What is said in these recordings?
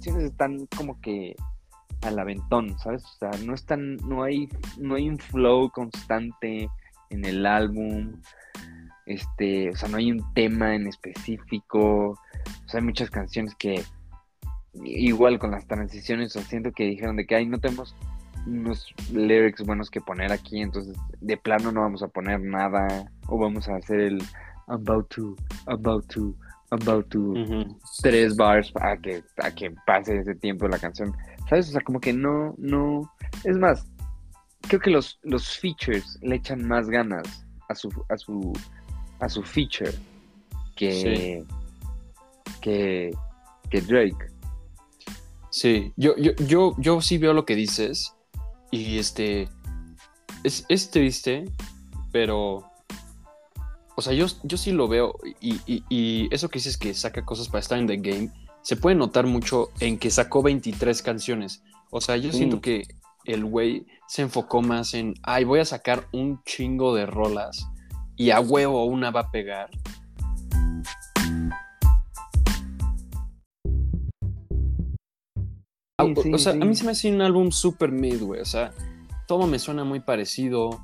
canciones están como que al aventón, ¿sabes? O sea, no están, no hay, no hay un flow constante en el álbum. Este, o sea, no hay un tema en específico. O sea, hay muchas canciones que igual con las transiciones, o siento que dijeron de que ay, no tenemos unos lyrics buenos que poner aquí, entonces de plano no vamos a poner nada o vamos a hacer el about to, about to, about to tres bars a que a que pase ese tiempo la canción. ¿Sabes? O sea, como que no no es más creo que los los features le echan más ganas a su a su a su feature que que que Drake. Sí, yo, yo, yo, yo sí veo lo que dices y este, es, es triste, pero, o sea, yo, yo sí lo veo y, y, eso que dices que saca cosas para estar en the game, se puede notar mucho en que sacó 23 canciones. O sea, yo siento que el güey se enfocó más en, ay, voy a sacar un chingo de rolas y a huevo una va a pegar. o, sea, a mí se me hace un álbum súper mid, güey. O sea, todo me suena muy parecido.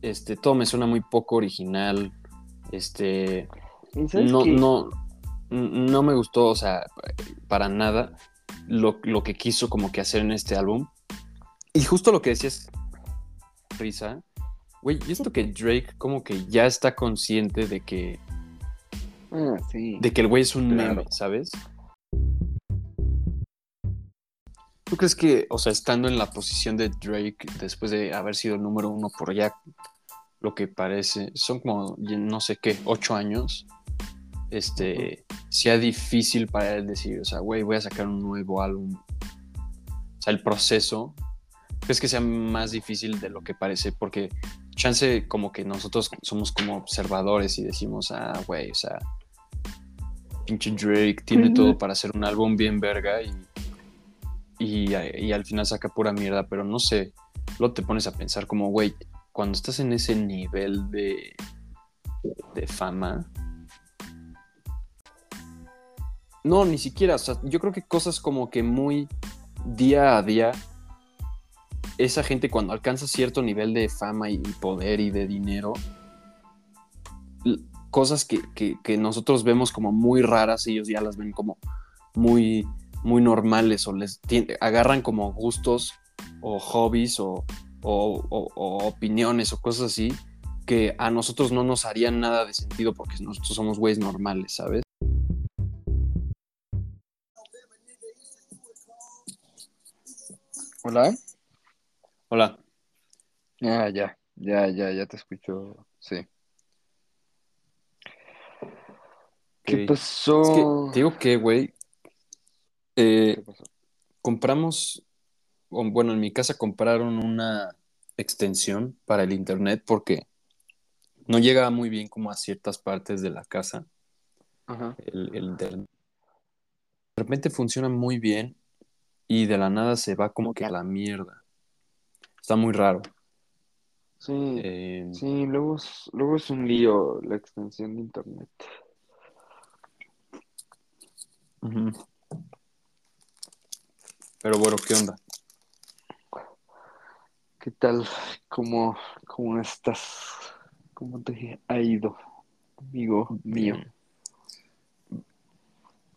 Este, todo me suena muy poco original. Este. No, no, no me gustó, o sea, para nada lo, que quiso como que hacer en este álbum. Y justo lo que decías, risa, güey, y esto que Drake como que ya está consciente de que. Ah, de que el güey es un meme, ¿sabes? ¿Tú crees que, o sea, estando en la posición de Drake, después de haber sido el número uno por ya lo que parece, son como, no sé qué, ocho años, este, sea difícil para él decir, o sea, güey, voy a sacar un nuevo álbum. O sea, el proceso, ¿crees que sea más difícil de lo que parece? Porque chance como que nosotros somos como observadores y decimos, ah, güey, o sea, pinche Drake tiene todo para hacer un álbum bien verga y y, al final saca pura mierda, pero no sé, luego te pones a pensar como, güey, cuando estás en ese nivel de, de fama, no, ni siquiera, o sea, yo creo que cosas como que muy día a día, esa gente cuando alcanza cierto nivel de fama y poder y de dinero, cosas que, que nosotros vemos como muy raras, ellos ya las ven como muy muy normales o les agarran como gustos o hobbies o, opiniones o cosas así que a nosotros no nos harían nada de sentido porque nosotros somos güeyes normales, ¿sabes? Hola. Hola. Ah, ya, ya, ya, ya te escucho, sí. ¿Qué pasó? digo que, güey, eh, compramos, bueno, en mi casa compraron una extensión para el internet porque no llega muy bien como a ciertas partes de la casa. El, de repente funciona muy bien y de la nada se va como que a la mierda. Está muy raro. Sí, eh, sí, luego luego es un lío la extensión de internet. Pero bueno, ¿qué onda? ¿Qué tal? ¿Cómo, cómo estás? ¿Cómo te ha ido, amigo mío?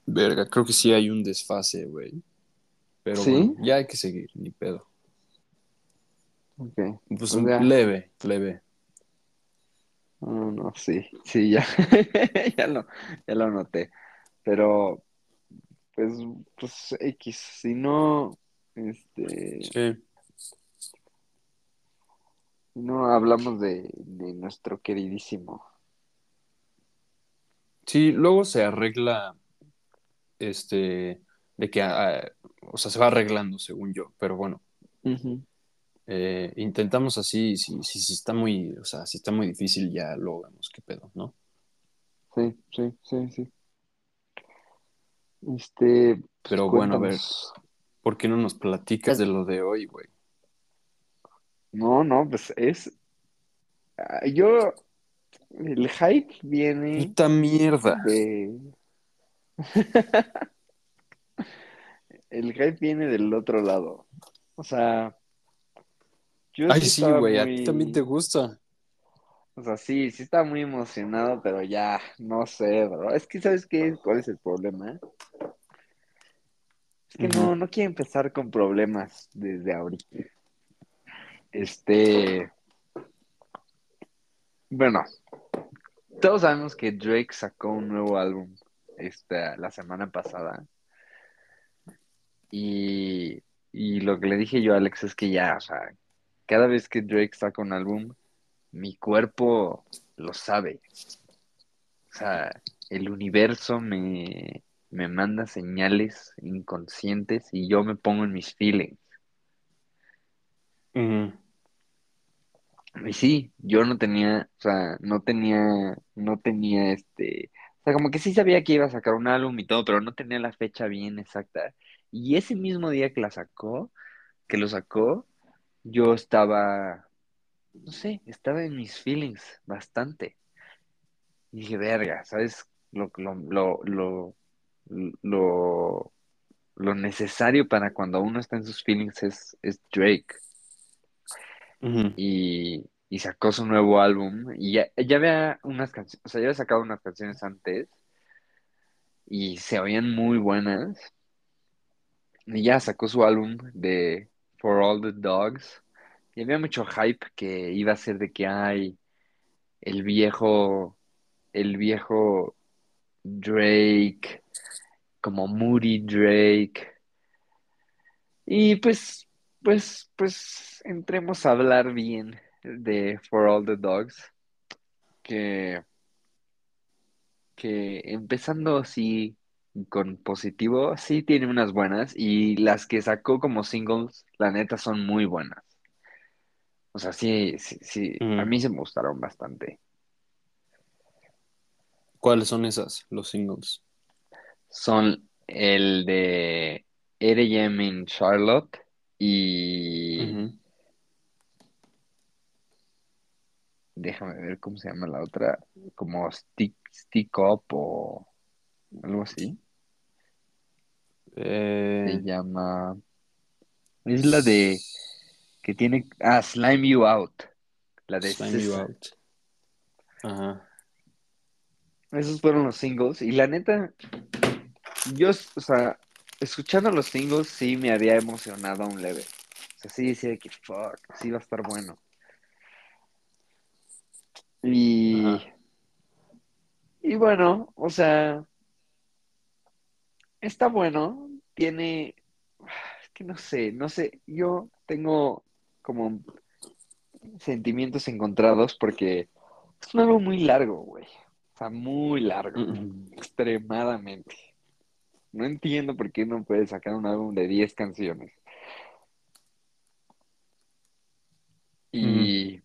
Verga, creo que sí hay un desfase, güey. Pero bueno, ya hay que seguir, ni pedo. Ok. Pues, pues leve, leve. No, no, sí, sí, ya, ya, lo, ya lo noté. Pero pues, pues X, si no, este... Sí. No hablamos de, nuestro queridísimo. Sí, luego se arregla, este, de que, ah, o sea, se va arreglando, según yo, pero bueno. Eh, intentamos así, si, si, si, está muy, o sea, si está muy difícil, ya lo vemos qué pedo, ¿no? Sí, sí, sí, sí. Este. Pues, Pero bueno, a ver. ¿Por qué no nos platicas de lo de hoy, güey? No, no, pues es. Ah, yo. El hype viene. Puta mierda. De... el hype viene del otro lado. O sea, yo Ay, sí, güey, a muy- ti también te gusta. O sea, sí, sí estaba muy emocionado, pero ya, no sé, bro. Es que, ¿sabes qué? ¿Cuál es el problema? Es que no, no quiero empezar con problemas desde ahorita. Este. Bueno, todos sabemos que Drake sacó un nuevo álbum esta, la semana pasada. Y, y lo que le dije yo a Alex es que ya, o sea, cada vez que Drake saca un álbum, mi cuerpo lo sabe. O sea, el universo me, me manda señales inconscientes y yo me pongo en mis feelings. Y sí, yo no tenía, o sea, no tenía, no tenía este, o sea, como que sí sabía que iba a sacar un álbum y todo, pero no tenía la fecha bien exacta. Y ese mismo día que la sacó, que lo sacó, yo estaba, no sé, estaba en mis feelings bastante. Y dije, verga, ¿sabes? Lo, lo, lo, lo, lo, lo necesario para cuando uno está en sus feelings es, es Drake. Y sacó su nuevo álbum y ya, ya había unas canciones, o sea, ya había sacado unas canciones antes y se oían muy buenas y ya sacó su álbum de For All the Dogs y había mucho hype que iba a ser de que hay el viejo, el viejo Drake, como Moody Drake y pues, pues, pues entremos a hablar bien de For All the Dogs. que, que empezando así con positivo, sí tiene unas buenas y las que sacó como singles, la neta son muy buenas. O sea, sí, sí, sí, a Ujú. mí se me gustaron bastante. ¿Cuáles son esas, los singles? Son el de R.E.M. in Charlotte y déjame ver cómo se llama la otra, como Stick, Stick Up o algo así. Se Eh, llama, es la de que tiene, ah, Slime You Out, la de Slime You. Out. Ajá. Esos fueron los singles y la neta, yo, o sea, escuchando los singles sí me había emocionado a un leve. O sea, sí decía que fuck, sí va a estar bueno. Y, Ajá. y bueno, o sea, está bueno, tiene, es que no sé, no sé, yo tengo como sentimientos encontrados porque es un álbum muy largo, güey. O sea, muy largo, Ujú. extremadamente. No entiendo por qué no puede sacar un álbum de 10 canciones. Y,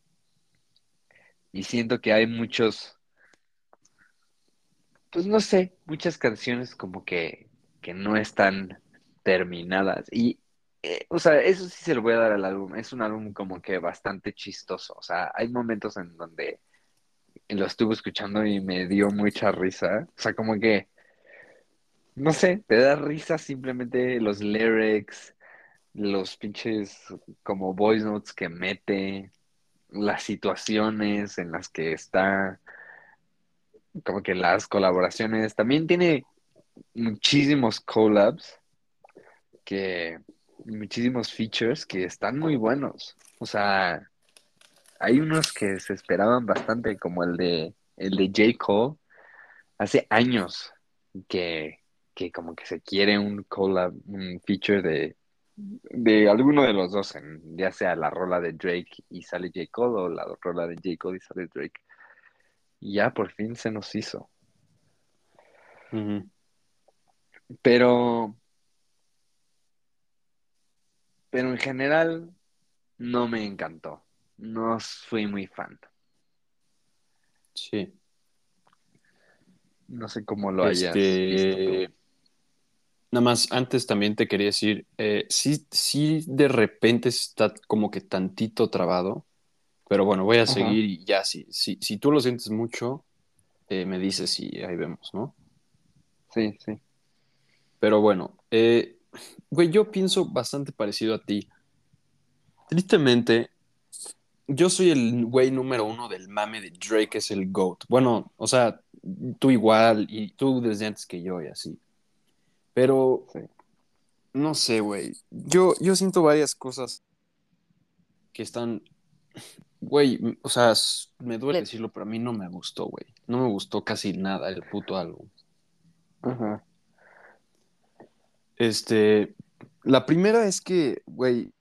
y siento que hay muchos, pues no sé, muchas canciones como que, que no están terminadas. Y, eh, o sea, eso sí se lo voy a dar al álbum. Es un álbum como que bastante chistoso. O sea, hay momentos en donde lo estuve escuchando y me dio mucha risa. O sea, como que, no sé, te da risa simplemente los lyrics, los pinches como voice notes que mete, las situaciones en las que está, como que las colaboraciones. También tiene muchísimos collabs que, muchísimos features que están muy buenos. O sea, hay unos que se esperaban bastante, como el de, el de J. Cole, hace años que, que como que se quiere un collab, un feature de, de alguno de los dos, en- ya sea la rola de Drake y sale J. Cole o la rola de J. Cole y sale Drake. Y ya por fin se nos hizo. Pero, pero en general no me encantó. No fui muy fan. Sí. No sé cómo lo hayas visto tú. Nada más, antes también te quería decir, eh, sí, sí de repente está como que tantito trabado, pero bueno, voy a Ajá. seguir y ya, si, si, si tú lo sientes mucho, eh, me dices y ahí vemos, ¿no? Sí, sí. Pero bueno, eh, güey, yo pienso bastante parecido a ti. Tristemente, yo soy el güey número uno del mame de Drake, es el GOAT. Bueno, o sea, tú igual y tú desde antes que yo y así. Pero, Sí. no sé, güey. Yo, yo siento varias cosas que están, güey, o sea, me duele decirlo, pero a mí no me gustó, güey. No me gustó casi nada el puto álbum. Ajá. Este, la primera es que, güey,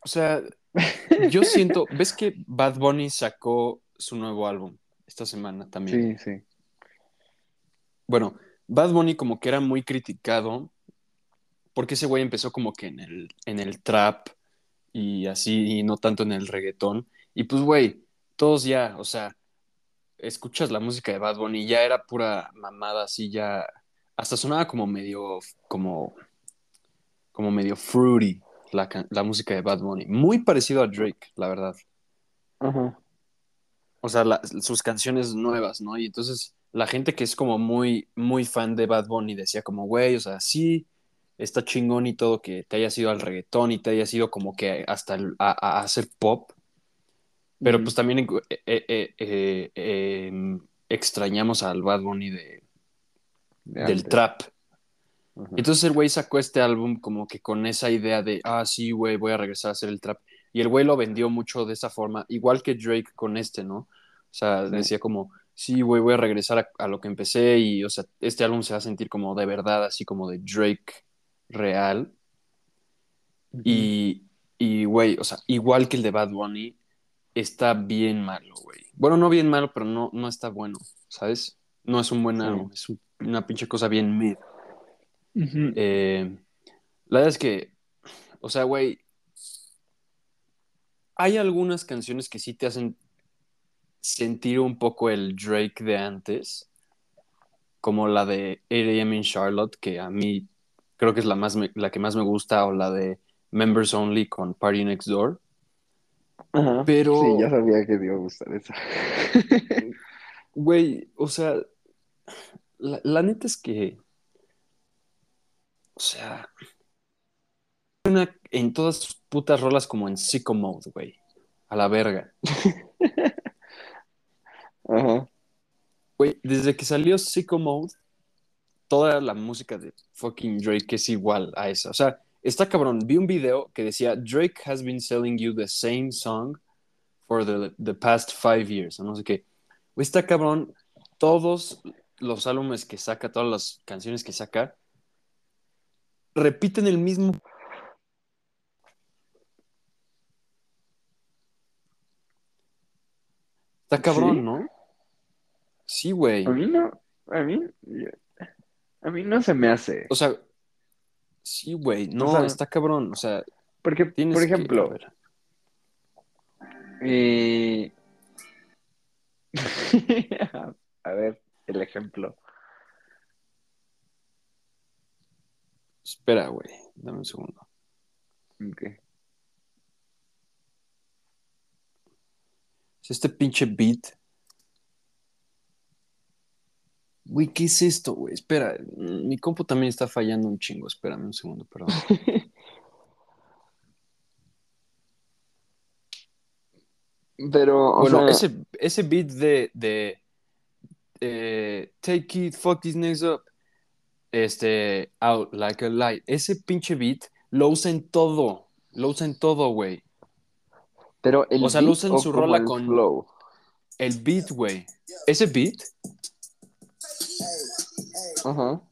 o sea, yo siento, ¿ves que Bad Bunny sacó su nuevo álbum esta semana también? Sí, sí. Bueno, Bad Bunny como que era muy criticado porque ese güey empezó como que en el, en el trap y así, y no tanto en el reggaetón. Y pues, güey, todos ya, o sea, escuchas la música de Bad Bunny ya era pura mamada, así ya, hasta sonaba como medio, como, como medio fruity la, la música de Bad Bunny. Muy parecido a Drake, la verdad. Ajá. O sea, la- sus canciones nuevas, ¿no? Y entonces la gente que es como muy, muy fan de Bad Bunny decía como, güey, o sea, sí, está chingón y todo que te hayas ido al reggaetón y te hayas ido como que hasta a, a- hacer pop, pero pues también eh, eh, eh, eh, eh, extrañamos al Bad Bunny de, De del antes. trap. Entonces el güey sacó este álbum como que con esa idea de, ah, sí, güey, voy a regresar a hacer el trap. Y el güey lo vendió mucho de esa forma, igual que Drake con este, ¿no? O sea, Sí. decía como, sí, güey, voy a regresar a, a lo que empecé y, o sea, este álbum se va a sentir como de verdad, así como de Drake real. Y, y, güey, o sea, igual que el de Bad Bunny, está bien malo, güey. Bueno, no bien malo, pero no, no está bueno, ¿sabes? No es un buen Sí. álbum, es un- una pinche cosa bien mid. Eh, la verdad es que, o sea, güey, hay algunas canciones que sí te hacen sentir un poco el Drake de antes, como la de 8am in Charlotte, que a mí creo que es la, más me- la que más me gusta, o la de Members Only con Party Next Door. Ajá. pero- Sí, ya sabía que te iba a gustar esa. Güey, o sea, la, la neta es que, o sea, una en todas sus putas rolas como en sicko mode, güey, a la verga. Ajá. Güey, desde que salió Sicko Mode, toda la música de fucking Drake es igual a esa. O sea, está cabrón. Vi un video que decía, Drake has been selling you the same song for the, the past five years. O no sé qué. Güey, está cabrón. Todos los álbumes que saca, todas las canciones que saca, repiten el mismo. Está cabrón, ¿Sí? ¿no? Sí, güey. A mí no, a mí, a mí no se me hace. O sea, sí, güey. No, sea, está cabrón. O sea, Porque, por que- ejemplo, a ver. eh, a ver, el ejemplo. Espera, güey. Dame un segundo. Ok. Es este pinche beat. Güey, ¿qué es esto, güey? Espera, mm, mi compu también está fallando un chingo. Espérame un segundo, perdón. Pero, o bueno, sea, ese, ese beat de, de eh, Take it, fuck these niggas up. Este, out like a light. Ese pinche beat lo usa en todo. Lo usa en todo, güey. pero el o sea, lo usa en su rola el con- flow. El beat, güey. Ese beat Ajá.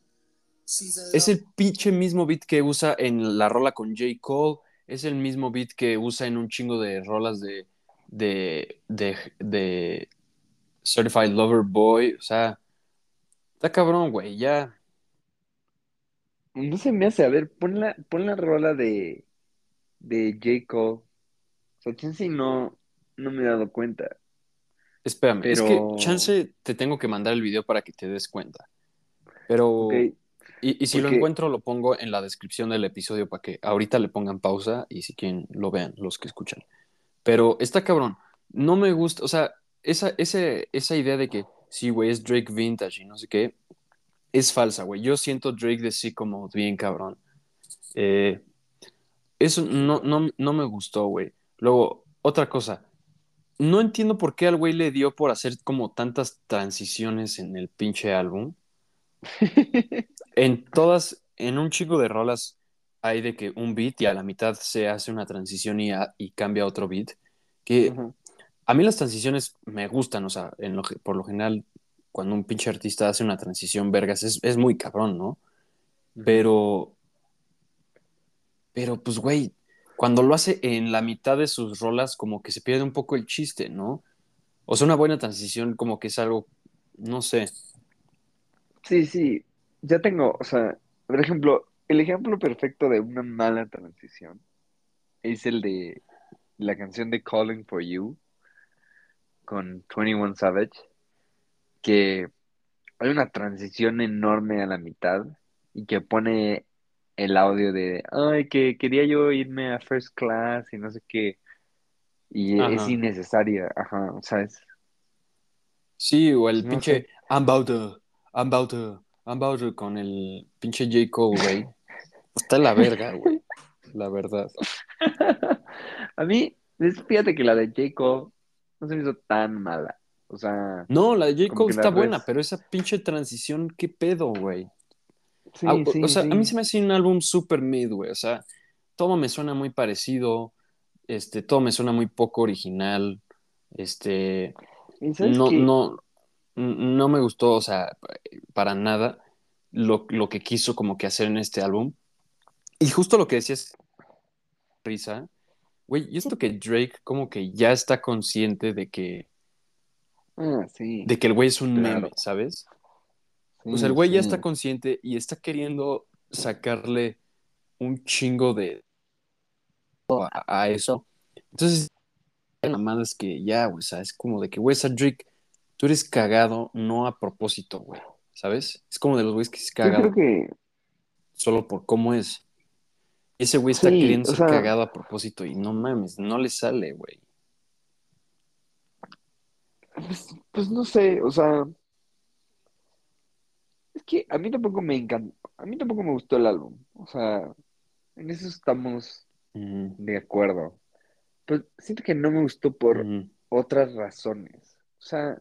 es el pinche mismo beat que usa en la rola con J. Cole. Es el mismo beat que usa en un chingo de rolas de, de, de, de Certified Lover Boy. O sea, está cabrón, güey. Ya. No se me hace, a ver, pon la, pon la rola de, de J. Cole. O sea, chance no, no me he dado cuenta. Espérame, es que chance te tengo que mandar el video para que te des cuenta. Pero, y, y si lo encuentro, lo pongo en la descripción del episodio para que ahorita le pongan pausa y si quieren lo vean los que escuchan. Pero está cabrón. No me gusta, o sea, esa, ese, esa idea de que sí, güey, es Drake vintage y no sé qué, es falsa, güey. Yo siento Drake de sí como bien cabrón. Eh, eso no, no, no me gustó, güey. Luego, otra cosa. No entiendo por qué al güey le dio por hacer como tantas transiciones en el pinche álbum. en todas, en un chico de rolas hay de que un beat y a la mitad se hace una transición y, a- y cambia otro beat. Que a mí las transiciones me gustan, o sea, en lo, por lo general, cuando un pinche artista hace una transición, vergas, es, es muy cabrón, ¿no? Pero, pero pues, güey, cuando lo hace en la mitad de sus rolas, como que se pierde un poco el chiste, ¿no? O sea, una buena transición como que es algo, no sé. Sí, sí, ya tengo, o sea, por ejemplo, el ejemplo perfecto de una mala transición es el de la canción de Calling for You con 21 Savage, que hay una transición enorme a la mitad y que pone el audio de, ay, que quería yo irme a first class y no sé qué, y es Ajá. innecesaria, ajá, ¿sabes? Sí, o el No pinche sé. I'm about to, I'm about to, I'm about to con el pinche J. Cole, güey. Está la verga, güey. La verdad. A mí, es- fíjate que la de J. Cole no se me hizo tan mala. O sea, No, la de J. Cole está buena, pero esa pinche transición, ¿qué pedo, güey? Sí, Ah, o, sí, o sea, a mí se me hace un álbum super mid, güey. O sea, todo me suena muy parecido. Este, todo me suena muy poco original. Este, ¿Y sabes no, qué? no, no me gustó, o sea, para nada lo, lo que quiso como que hacer en este álbum. Y justo lo que decías, risa, güey, y esto que Drake como que ya está consciente de que, Ah, sí, de que el güey es un claro. meme, ¿sabes? O sea, el güey ya está consciente y está queriendo sacarle un chingo de a, a eso. Entonces, la mamada es que ya, güey, o sea, es como de que, güey, esa Drake, tú eres cagado no a propósito, güey, ¿sabes? Es como de los güeyes que es Yo creo cagado que solo por cómo es. Ese güey está sí, queriendo ser sea, cagado a propósito y no mames, no le sale, güey. pues, pues no sé, o sea, es que a mí tampoco me encantó, a mí tampoco me gustó el álbum. O sea, en eso estamos de acuerdo. Pero siento que no me gustó por otras razones. O sea,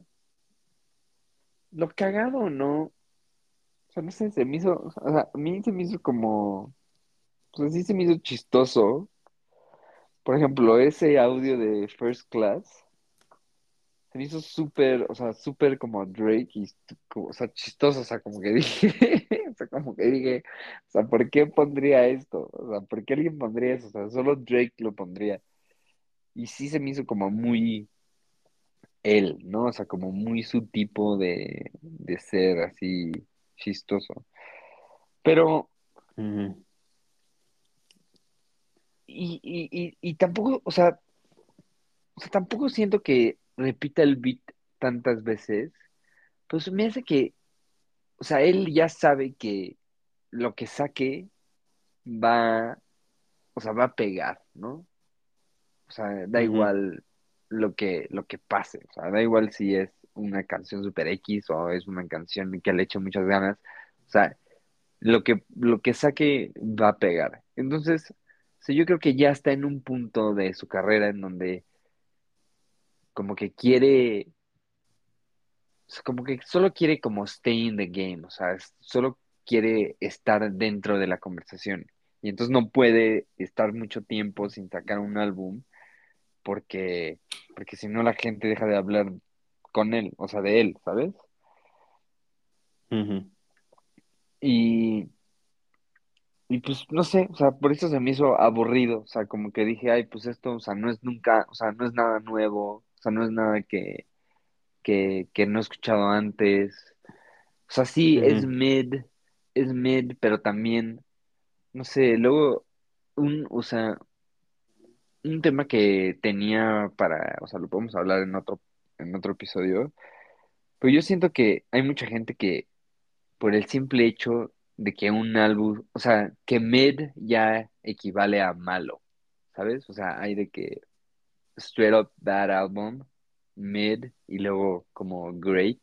lo cagado no, o sea, no sé, se me hizo, o sea, a mí se me hizo como, pues sí se me hizo chistoso. Por ejemplo, ese audio de First Class se me hizo súper, o sea, súper como Drake y, o sea, chistoso, o sea, como que dije, o sea, como que dije, o sea, ¿por qué pondría esto? O sea, ¿por qué alguien pondría eso? O sea, solo Drake lo pondría. Y sí se me hizo como muy él, ¿no? O sea, como muy su tipo de, de ser así chistoso. Pero, y, y, y, y tampoco, o sea, o sea, tampoco siento que repita el beat tantas veces, pues me hace que, o sea, él ya sabe que lo que saque va, o sea, va a pegar, ¿no? O sea, da igual lo que, lo que pase, o sea, da igual si es una canción super X o es una canción que le eche muchas ganas, o sea, lo que, lo que saque va a pegar. Entonces, o sea, yo creo que ya está en un punto de su carrera en donde como que quiere, o sea, como que solo quiere como stay in the game, o sea, es- solo quiere estar dentro de la conversación. Y entonces no puede estar mucho tiempo sin sacar un álbum porque, porque si no la gente deja de hablar con él, o sea, de él, ¿sabes? Y, y pues no sé, o sea, por eso se me hizo aburrido, o sea, como que dije, ay, pues esto, o sea, no es nunca, o sea, no es nada nuevo, o sea, no es nada que, que, que no he escuchado antes. O sea, sí, es mid, es mid, pero también, no sé, luego, un, o sea, un tema que tenía para, o sea, lo podemos hablar en otro, en otro episodio, pero yo siento que hay mucha gente que por el simple hecho de que un álbum, o sea, que mid ya equivale a malo, ¿sabes? O sea, hay de que straight up bad album, mid y luego como great.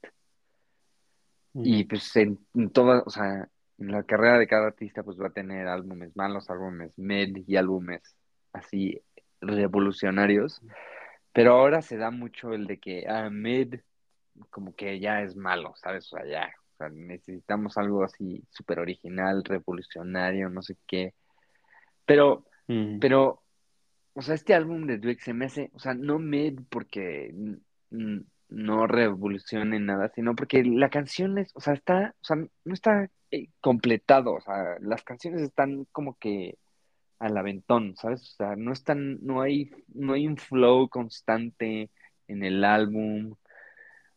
Y pues en, en todas, o sea, en la carrera de cada artista pues va a tener álbumes malos, álbumes mid y álbumes así revolucionarios. Pero ahora se da mucho el de que ah, mid como que ya es malo, ¿sabes? O sea, ya, o sea, necesitamos algo así súper original, revolucionario, no sé qué. Pero, Mm. pero, o sea, este álbum de Drake se me hace, o sea, no mid porque no revolucione nada, sino porque la canción es, o sea, está, o sea, no está eh, completado, o sea, las canciones están como que al aventón, ¿sabes? O sea, no están, no hay, no hay un flow constante en el álbum,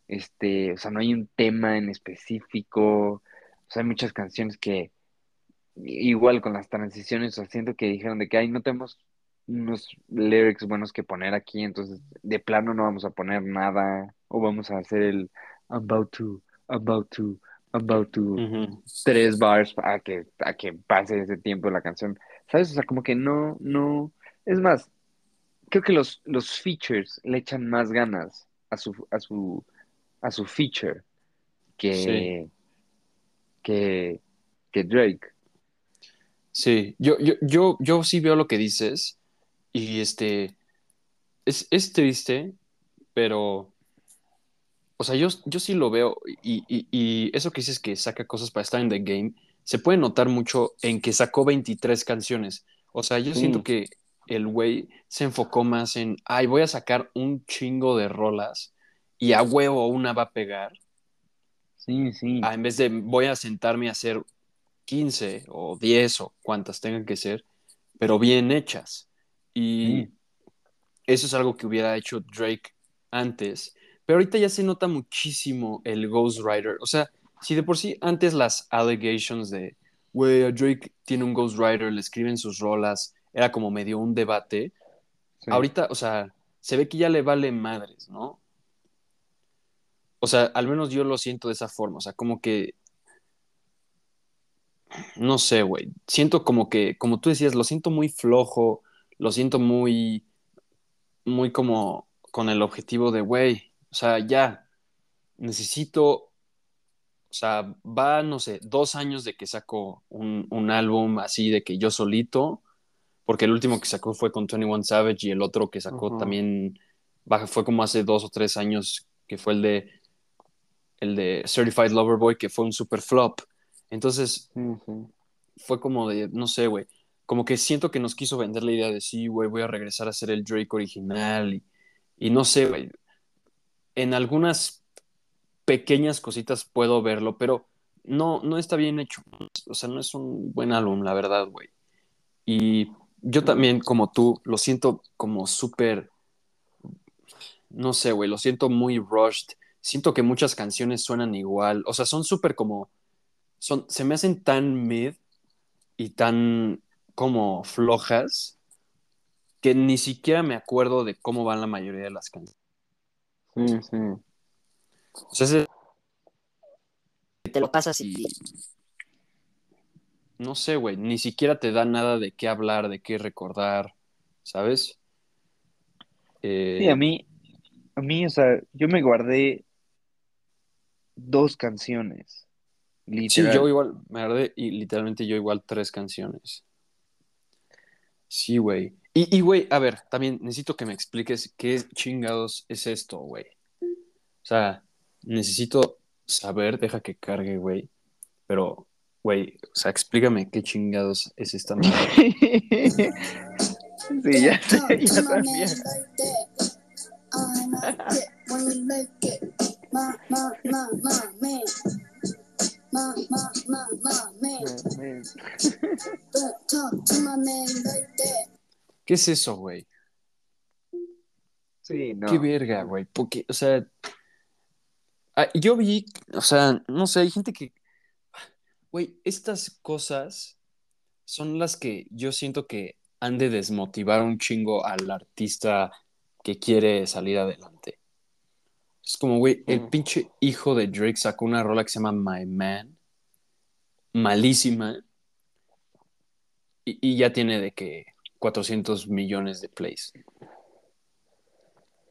este, o sea, no hay un tema en específico, o sea, hay muchas canciones que, igual con las transiciones, o sea, siento que dijeron de que, ay, no tenemos unos lyrics buenos que poner aquí, entonces de plano no vamos a poner nada, o vamos a hacer el about to, about to, about to, tres bars a que, a que pase ese tiempo de la canción, ¿sabes? O sea, como que no, no, es más, creo que los, los features le echan más ganas a su, a su, a su feature Sí, que, que, que Drake. sí. Yo, yo, yo, yo sí veo lo que dices y este, es, es triste, pero, o sea, yo, yo sí lo veo y, y, y eso que dices que saca cosas para estar en the game, se puede notar mucho en que sacó 23 canciones. O sea, yo siento Sí, que el güey se enfocó más en, ay, voy a sacar un chingo de rolas y a huevo una va a pegar, sí, sí, en vez de voy a sentarme a hacer 15 o 10 o cuantas tengan que ser, pero bien hechas. Y sí. eso es algo que hubiera hecho Drake antes, pero ahorita ya se nota muchísimo el Ghost Rider. O sea, si de por sí antes las allegations de, güey, a Drake tiene un Ghost Rider, le escriben sus rolas, era como medio un debate, Sí, ahorita, o sea, se ve que ya le vale madres, ¿no? O sea, al menos yo lo siento de esa forma, o sea, como que, no sé, güey, siento como que, como tú decías, lo siento muy flojo, lo siento muy, muy como con el objetivo de, güey, o sea, ya, necesito, o sea, va, no sé, dos años de que saco un, un álbum así de que yo solito, porque el último que sacó fue con 21 Savage y el otro que sacó también fue como hace dos o tres años, que fue el de, el de Certified Lover Boy, que fue un super flop. Entonces, fue como de, no sé, güey, como que siento que nos quiso vender la idea de, sí, güey, voy a regresar a ser el Drake original y, no sé, güey, en algunas pequeñas cositas puedo verlo, pero no, no está bien hecho. O sea, no es un buen álbum, la verdad, güey. Y yo también, como tú, lo siento como súper, no sé, güey, lo siento muy rushed. Siento que muchas canciones suenan igual. O sea, son súper como, son, se me hacen tan mid y tan como flojas que ni siquiera me acuerdo de cómo van la mayoría de las canciones. sí, sí. O sea, ese- te lo pasas y no sé, güey, ni siquiera te da nada de qué hablar, de qué recordar, ¿sabes? Sí, a Eh, mí, a mí, o sea, yo me guardé dos canciones, sí, yo igual, me agradé y literalmente yo igual tres canciones. Sí, güey. Y, y, güey, a ver, también necesito que me expliques qué chingados es esto, güey. O sea, necesito saber, deja que cargue, güey. Pero, güey, o sea, explícame qué chingados es esta madre. Sí, ya ya también. ¿Qué es eso, güey? Sí, Qué no. verga, güey. Porque, o sea, ah, yo vi, o sea, no sé, hay gente que, güey, estas cosas son las que yo siento que han de desmotivar un chingo al artista que quiere salir adelante. Es como, güey, el Mm, pinche hijo de Drake sacó una rola que se llama My Man, malísima, y, y ya tiene de que 400 millones de plays.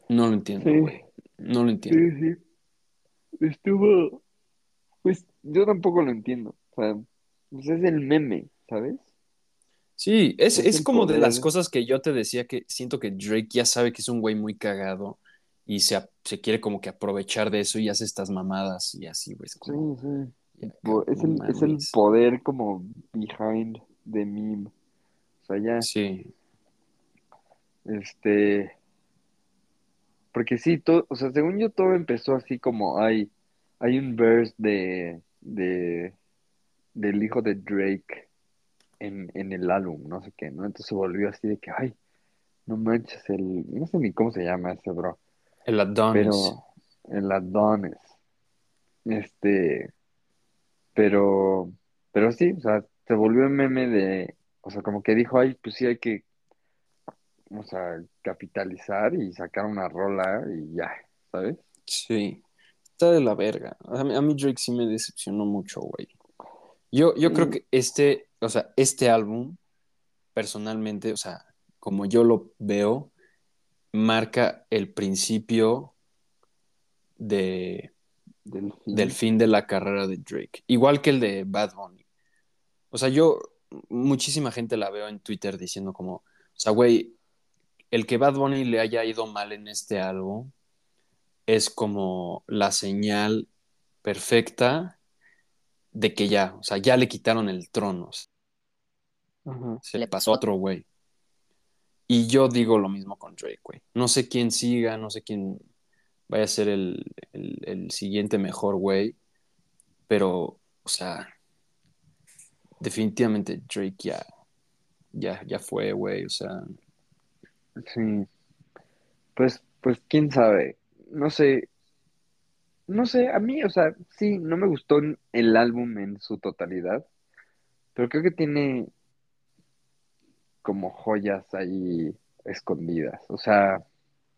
No lo entiendo, Sí, güey. No lo entiendo. sí, sí. Estuvo, pues yo tampoco lo entiendo. O sea, pues es el meme, ¿sabes? Sí, es, Es como de las cosas que yo te decía que siento que Drake ya sabe que es un güey muy cagado y se, se quiere como que aprovechar de eso y hace estas mamadas y así, güey. Sí, sí. Es el, es el poder como behind the meme. O sea, ya, Sí, este, porque sí, todo, o sea, según yo todo empezó así como hay, hay un verse de, de, del hijo de Drake en, en el álbum, no sé qué, ¿no? Entonces se volvió así de que, ay, no manches, el, no sé ni cómo se llama ese bro, el Adonis. pero el Adonis, este, pero, pero sí, o sea, se volvió un meme de, o sea, como que dijo, ay, pues sí hay que, o sea, capitalizar y sacar una rola y ya, ¿sabes? Sí, está de la verga. A mí, a mí Drake sí me decepcionó mucho, güey. Yo, yo creo Sí. que este, o sea, este álbum, personalmente, o sea, como yo lo veo, marca el principio de, Del fin. del fin de la carrera de Drake. Igual que el de Bad Bunny. O sea, yo, muchísima gente la veo en Twitter diciendo como, o sea, güey, el que Bad Bunny le haya ido mal en este álbum es como la señal perfecta de que ya, o sea, ya le quitaron el trono. Se Le le pasó a otro güey. Y yo digo lo mismo con Drake, güey. No sé quién siga, no sé quién vaya a ser el, el- siguiente mejor güey, pero, o sea, definitivamente Drake ya, ya, ya fue, güey, o sea, Sí. Pues, pues quién sabe. No sé. No sé, a mí, o sea, sí, no me gustó el álbum en su totalidad, pero creo que tiene como joyas ahí escondidas. O sea,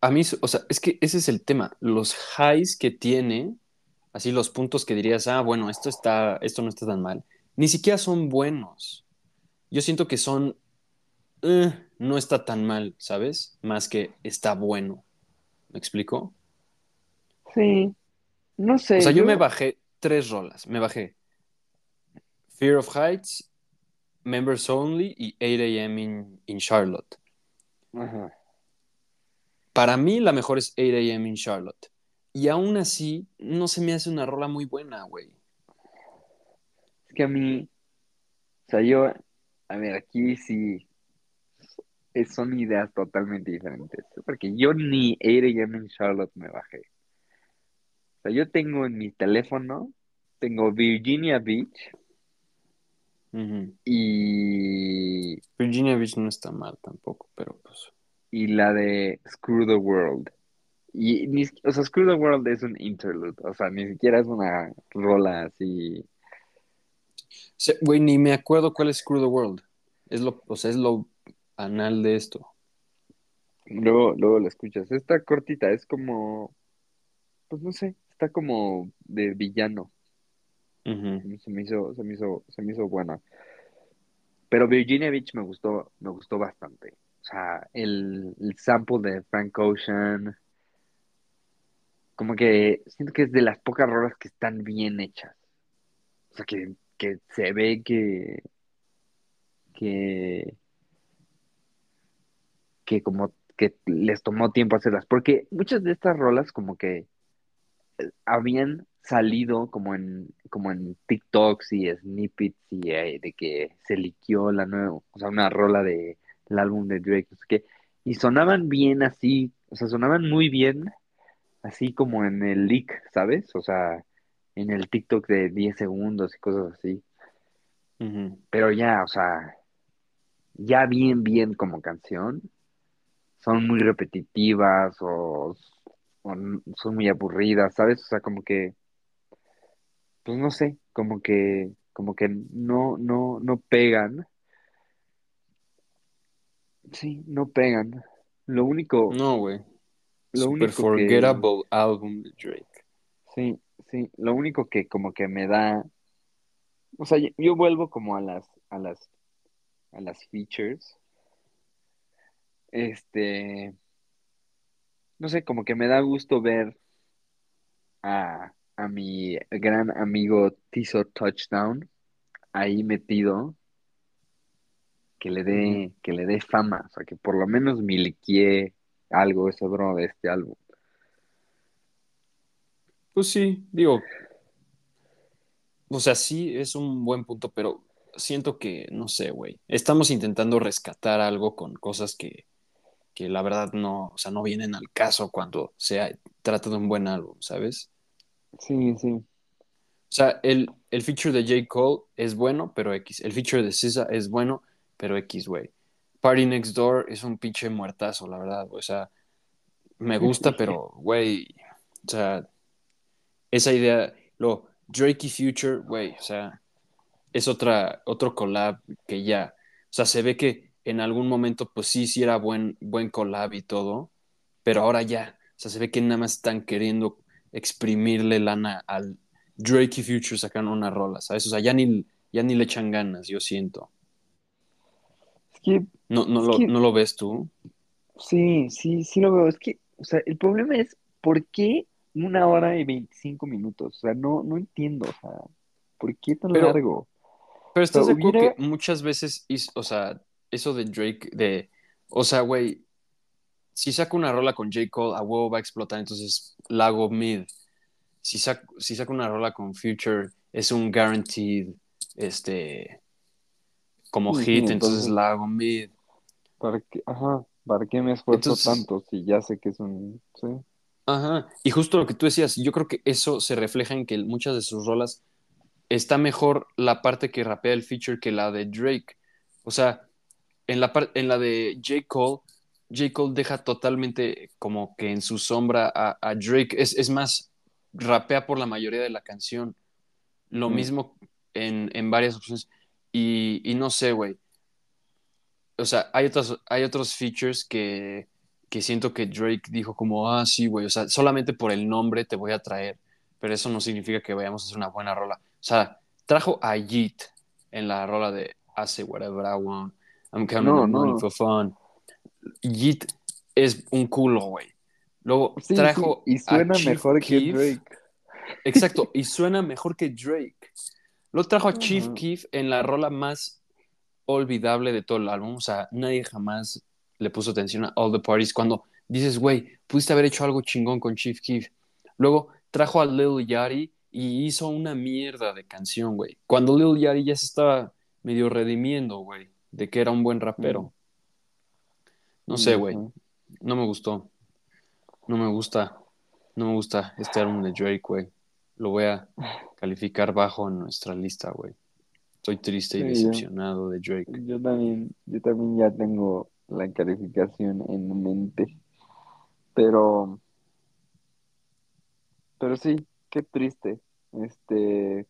a mí, o sea, es que ese es el tema, los highs que tiene, así los puntos que dirías, ah, bueno, esto está, esto no está tan mal, ni siquiera son buenos. Yo siento que son, eh, no está tan mal, ¿sabes? Más que está bueno. ¿Me explico? sí, no sé, O sea, yo yo- me bajé tres rolas. Me bajé Fear of Heights, Members Only y 8 AM in, in Charlotte. Ajá. Para mí la mejor es 8 AM in Charlotte. Y aún así, no se me hace una rola muy buena, güey. Es que a mí, o sea, yo, a ver, aquí sí es- son ideas totalmente diferentes, porque yo ni 8 AM in Charlotte me bajé. O sea, yo tengo en mi teléfono, tengo Virginia Beach Ujú. y, Virginia Beach no está mal tampoco, pero pues. y la de Screw the World. Y, ni, o sea, Screw the World es un interlude, o sea, ni siquiera es una rola así. Güey, ni me acuerdo cuál es Screw the World. Es lo, o sea, es lo anal de esto. Luego, luego la escuchas. Esta cortita es como, pues no sé, está como de villano. Se me hizo, se me hizo, se me hizo buena. Pero Virginia Beach me gustó, me gustó bastante. O sea, el, el sample de Frank Ocean, como que siento que es de las pocas rolas que están bien hechas. O sea, que, que se ve que, que, que como que les tomó tiempo hacerlas. Porque muchas de estas rolas como que habían salido como en, como en TikToks y snippets y eh, de que se liqueó la nueva, o sea, una rola de el álbum de Drake, no sé qué, y sonaban bien así, o sea, sonaban muy bien, así como en el leak, ¿sabes? O sea, en el TikTok de 10 segundos y cosas así, pero ya, o sea, ya bien, bien como canción, son muy repetitivas o, son muy aburridas, ¿sabes? O sea, como que pues no sé, como que, como que no, no, no pegan. Sí, no pegan. Lo único, No, güey. lo Super único que, forgettable album de Drake. sí, sí, lo único que como que me da, o sea, yo, yo vuelvo como a las, a las, a las features. Este, no sé, como que me da gusto ver a, a mi gran amigo Tizo Touchdown ahí metido que le dé, que le dé fama, o sea, que por lo menos miliquee algo ese bro de este álbum. Pues sí, digo. O sea, sí es un buen punto, pero siento que, no sé, güey. Estamos intentando rescatar algo con cosas que, que la verdad no, o sea, no vienen al caso cuando se trata de un buen álbum, ¿sabes? Sí, sí. O sea, el, el feature de J. Cole es bueno, pero X. El feature de SZA es bueno, pero X, güey. Party Next Door es un pinche muertazo, la verdad, O sea, me gusta, pero, güey, o sea, esa idea, lo Drake y Future, güey, o sea, es otra, otro collab que ya, o sea, se ve que en algún momento, pues sí, sí era buen, buen collab y todo, pero ahora ya, o sea, se ve que nada más están queriendo exprimirle lana al Drake y Future sacando una rola, ¿sabes? O sea, ya ni, ya ni le echan ganas, yo siento. Es que... ¿No, no, lo, ¿No lo ves tú? Sí, sí, sí lo veo. Es que, o sea, el problema es, ¿por qué una hora y 25 minutos. O sea, no, no entiendo, o sea, ¿por qué tan largo? Pero estás de acuerdo que muchas veces, o sea, eso de Drake, de, o sea, güey, si saco una rola con J. Cole, a huevo va a explotar, entonces la hago mid. Si saco, si saco una rola con Future, es un guaranteed, este, como hit, entonces, la hago mid. ¿Para qué? Ajá, ¿para qué me esfuerzo tanto si ya sé que es un, sí? Ajá, y justo lo que tú decías, yo creo que eso se refleja en que muchas de sus rolas está mejor la parte que rapea el feature que la de Drake. O sea, en la, en la de J. Cole, J. Cole deja totalmente como que en su sombra a, Drake. Es, más, rapea por la mayoría de la canción. Lo mismo en, varias opciones. Y, y no sé, güey. O sea, hay otros, hay otros features que, que siento que Drake dijo como, ah, sí, güey, o sea, solamente por el nombre te voy a traer, pero eso no significa que vayamos a hacer una buena rola. O sea, trajo a Yeet en la rola de say whatever I want, I'm coming no, money for fun. Yeet es un culo, güey. Luego trajo y suena mejor que Drake. Exacto, y suena mejor que Drake. Luego trajo a Chief Keef en la rola más olvidable de todo el álbum. O sea, nadie jamás le puso atención a All the Parties cuando dices, güey, pudiste haber hecho algo chingón con Chief Keef. Luego trajo a Lil Yachty y hizo una mierda de canción, güey. Cuando Lil Yachty ya se estaba medio redimiendo, güey, de que era un buen rapero. No sé, güey. No me gustó. No me gusta. No me gusta este álbum de Drake, güey. Lo voy a calificar bajo en nuestra lista, güey. Estoy triste y decepcionado de Drake. Yo también, yo también ya tengo la calificación en mente. Pero, pero sí, qué triste. Este,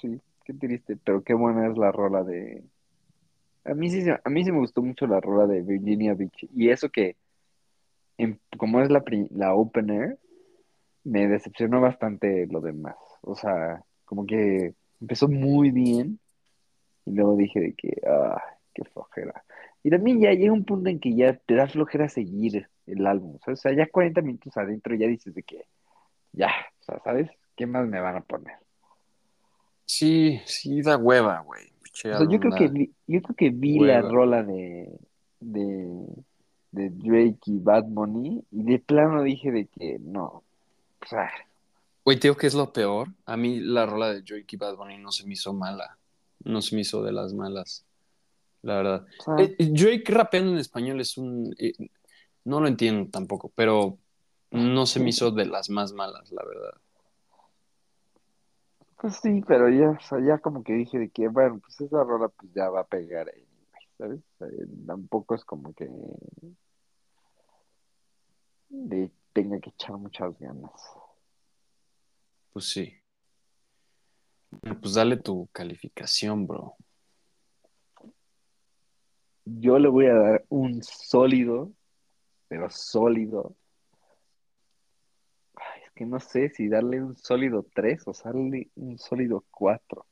sí, qué triste, pero qué buena es la rola de. A mí sí, a mí sí me gustó mucho la rola de Virginia Beach. Y eso que, como es la, la opener, me decepcionó bastante lo demás. O sea, como que empezó muy bien. Y luego dije de que, ah, qué flojera. Y también ya llega un punto en que ya te da flojera seguir el álbum. O sea, ya 40 minutos adentro ya dices de que ya, o sea, ¿sabes? ¿Qué más me van a poner? Sí, sí, da hueva, güey. Yo creo que vi, yo creo que vi la rola de, de, de Drake y Bad Bunny y de plano dije de que no. Güey, te digo que es lo peor. A mí la rola de Drake y Bad Bunny no se me hizo mala. No se me hizo de las malas la verdad. Eh, Drake rapeando en español es un... Eh, no lo entiendo tampoco, pero no se me hizo de las más malas, la verdad. Pues sí, pero ya, o sea, ya como que dije de que, bueno, pues esa rola pues ya va a pegar ahí, ¿sabes? tampoco es como que de, tenga que echar muchas ganas. Pues sí. Pues dale tu calificación, bro yo le voy a dar un sólido, pero sólido que no sé si darle un sólido 3 o darle un sólido 4.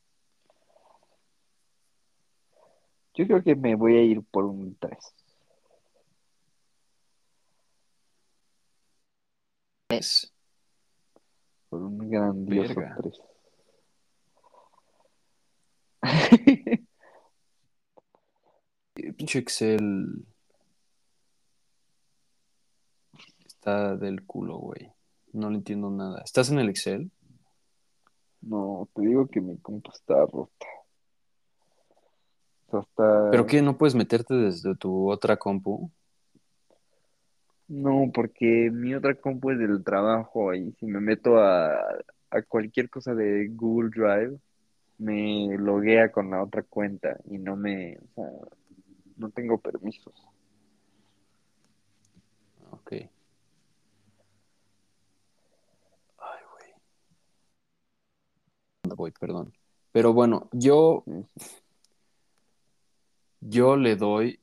Yo creo que me voy a ir por un 3. ¿Tres? Por un grandioso Verga. 3. Pinche Excel está del culo, güey. No le entiendo nada. ¿Estás en el Excel? No, te digo que mi compu está rota. O sea, está... ¿Pero qué? ¿No puedes meterte desde tu otra compu? No, porque mi otra compu es del trabajo y si me meto a, a cualquier cosa de Google Drive, me loguea con la otra cuenta y no me, o sea, no tengo permisos. Ok. Ay, güey. Voy, perdón. Pero bueno, yo. Yo le doy.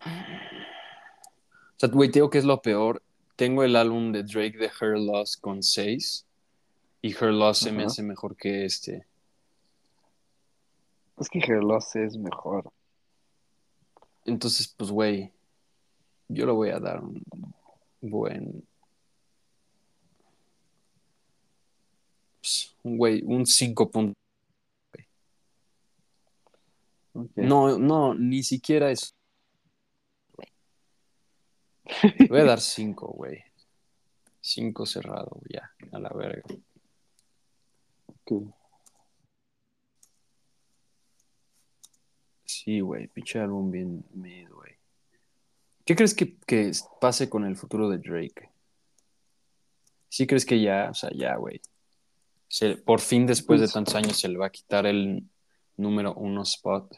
O sea, güey, te digo que es lo peor. Tengo el álbum de Drake de Her Loss con 6. Y Her Loss se me hace mejor que este. Es que Her Loss es mejor. Entonces, pues, güey. Yo le voy a dar un buen. pues, un güey, un 5 puntos. Ok. No, no, ni siquiera es. Voy a dar 5, güey. 5 cerrado, ya, a la verga. Ok. Sí, güey, pinche álbum bien mid, güey. ¿Qué crees que, que pase con el futuro de Drake? ¿Sí crees que ya, o sea, ya, güey? Se- por fin, después de tantos años, se le va a quitar el número uno spot?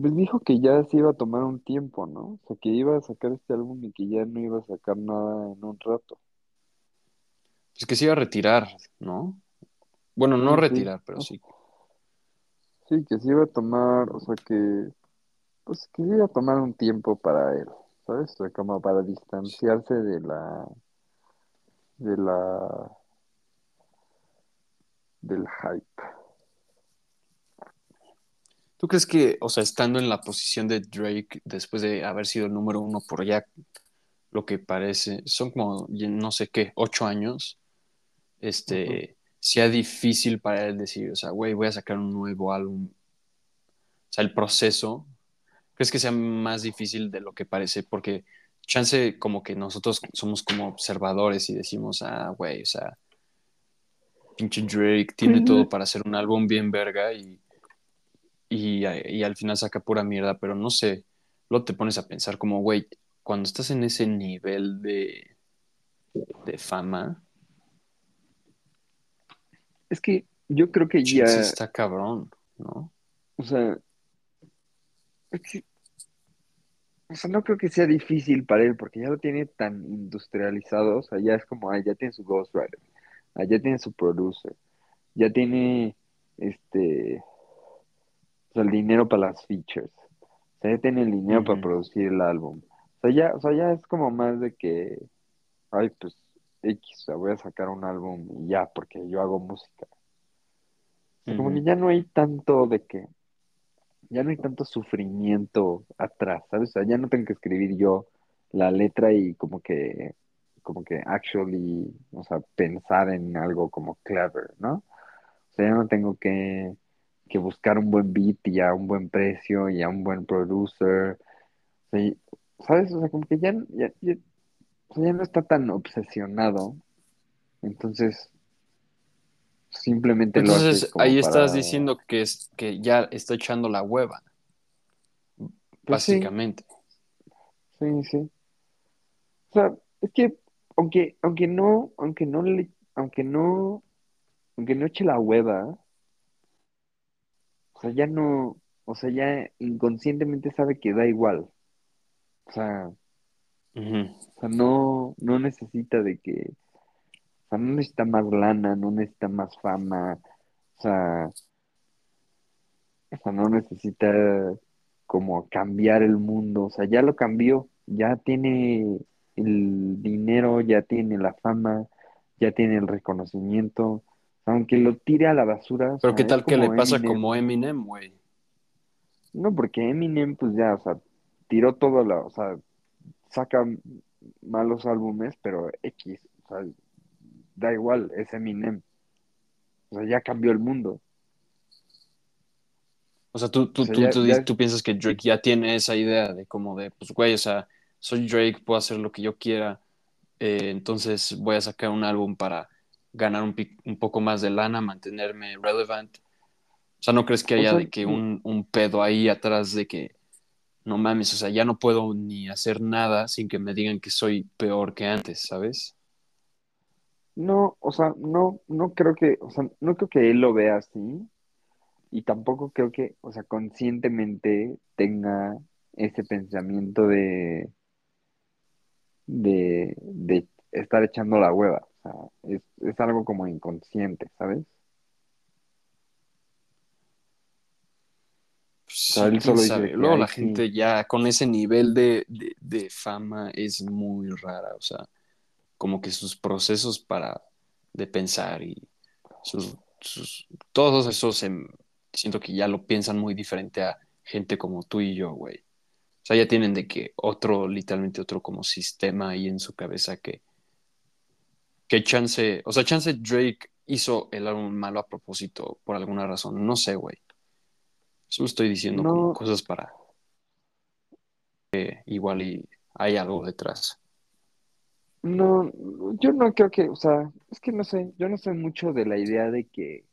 Pues dijo que ya se iba a tomar un tiempo, ¿no? O sea, que iba a sacar este álbum y que ya no iba a sacar nada en un rato. Pues que se iba a retirar, ¿no? Bueno, no Sí, sí. retirar, pero sí. Sí, que se iba a tomar, o sea, que, pues que se iba a tomar un tiempo para él, ¿sabes? O sea, como para distanciarse de la, de la, del hype. ¿Tú crees que, o sea, estando en la posición de Drake, después de haber sido el número uno por ya lo que parece, son como, no sé qué, ocho años, este, sea difícil para él decir, o sea, güey, voy a sacar un nuevo álbum. O sea, el proceso, ¿crees que sea más difícil de lo que parece? Porque chance como que nosotros somos como observadores y decimos, ah, güey, o sea, pinche Drake tiene todo para hacer un álbum bien verga y y, y al final saca pura mierda, pero no sé, luego te pones a pensar como, güey, cuando estás en ese nivel de, de fama, Es que yo creo que ya, está cabrón, ¿no? o sea, es que, o sea, no creo que sea difícil para él porque ya lo tiene tan industrializado, o sea, ya es como, ah, ya tiene su ghostwriter, ah, ya tiene su producer, ya tiene, este, o sea, el dinero para las features, o sea, ya tiene el dinero para producir el álbum, o sea, ya, o sea, ya es como más de que, ay, pues, X, o sea, voy a sacar un álbum y ya, porque yo hago música. O sea, como que ya no hay tanto de que, ya no hay tanto sufrimiento atrás, ¿sabes? O sea, ya no tengo que escribir yo la letra y como que, como que actually, o sea, pensar en algo como clever, ¿no? O sea, ya no tengo que, que buscar un buen beat y a un buen precio y a un buen producer. O sea, ¿sabes? O sea, como que ya, ya, ya- ya no está tan obsesionado. Entonces, simplemente lo hace Entonces como ahí estás diciendo que, es, que ya está echando la hueva, Pues sí. básicamente. Sí, sí. O sea, es que aunque, aunque no, aunque no le, aunque no, aunque no eche la hueva, o sea, ya no, o sea, ya inconscientemente sabe que da igual. O sea, o sea, no, no necesita de que, o sea, no necesita más lana, no necesita más fama, o sea, o sea, no necesita como cambiar el mundo, o sea, ya lo cambió, ya tiene el dinero, ya tiene la fama, ya tiene el reconocimiento, aunque lo tire a la basura, o Pero sea, qué tal que le pasa Eminem. como Eminem, güey. No, porque Eminem, pues ya, o sea, tiró todo, la, o sea, saca malos álbumes, pero X, o sea, da igual, es Eminem. O sea, ya cambió el mundo. O sea, tú, tú, O sea, tú, ya- tú, ya- tú piensas que Drake ya tiene esa idea de como de, pues, güey, o sea, soy Drake, puedo hacer lo que yo quiera, eh, entonces voy a sacar un álbum para ganar un, un poco más de lana, mantenerme relevant. O sea, ¿no crees que O haya sea, de que un, un pedo ahí atrás de que, no mames, o sea, ya no puedo ni hacer nada sin que me digan que soy peor que antes, ¿sabes? No, o sea, no, no creo que, o sea, no creo que él lo vea así y tampoco creo que, o sea, conscientemente tenga ese pensamiento de, de, de estar echando la hueva. O sea, es, es algo como inconsciente, ¿sabes? Pues sí, solo dice Luego "Ay, la sí". gente ya con ese nivel de, de, de fama es muy rara, o sea, como que sus procesos para de pensar y sus, sus todos esos em, siento que ya lo piensan muy diferente a gente como tú y yo, güey. O sea, ya tienen de que otro, literalmente otro como sistema ahí en su cabeza que, que chance, o sea, chance Drake hizo el álbum malo a propósito por alguna razón, no sé, güey. Solo estoy diciendo como cosas para que igual y hay algo detrás. No, yo no creo que, o sea, es que no sé, yo no sé mucho de la idea de que,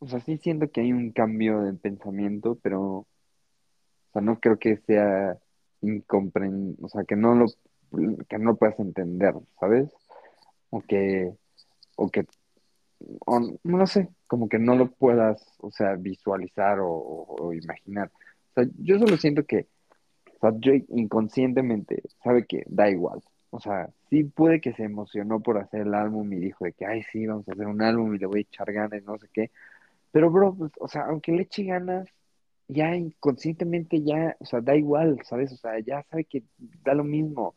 o sea, sí siento que hay un cambio de pensamiento, pero, o sea, no creo que sea incompren, o sea, que no lo, que no puedas entender, ¿sabes? O que, o que, o no sé, como que no lo puedas, o sea, visualizar o imaginar. O sea, yo solo siento que, o sea, Drake inconscientemente sabe que da igual. O sea, sí puede que se emocionó por hacer el álbum y dijo de que, ay, sí, vamos a hacer un álbum y le voy a echar ganas, no sé qué. Pero, bro, pues, o sea, aunque le eche ganas, ya inconscientemente ya, o sea, da igual, ¿sabes? O sea, ya sabe que da lo mismo.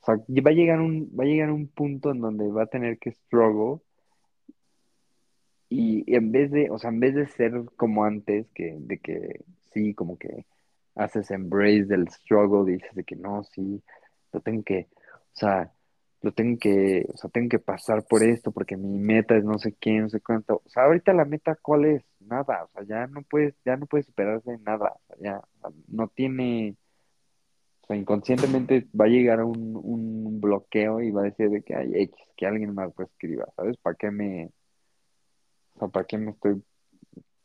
O sea, va a llegar un, va a llegar un punto en donde va a tener que struggle y en vez de, o sea, en vez de ser como antes, que, de que sí, como que haces embrace del struggle y dices de que no, sí, lo tengo que, o sea, lo tengo que, o sea, tengo que pasar por esto porque mi meta es no sé qué, no sé cuánto. O sea, ahorita la meta, ¿cuál es? Nada, o sea, ya no puedes, ya no puedes superarse en nada, o sea, ya, o sea, no tiene, o sea, inconscientemente va a llegar un, un bloqueo y va a decir de que hay X, que alguien más lo escriba, ¿sabes? ¿Para qué me, o sea, para qué me estoy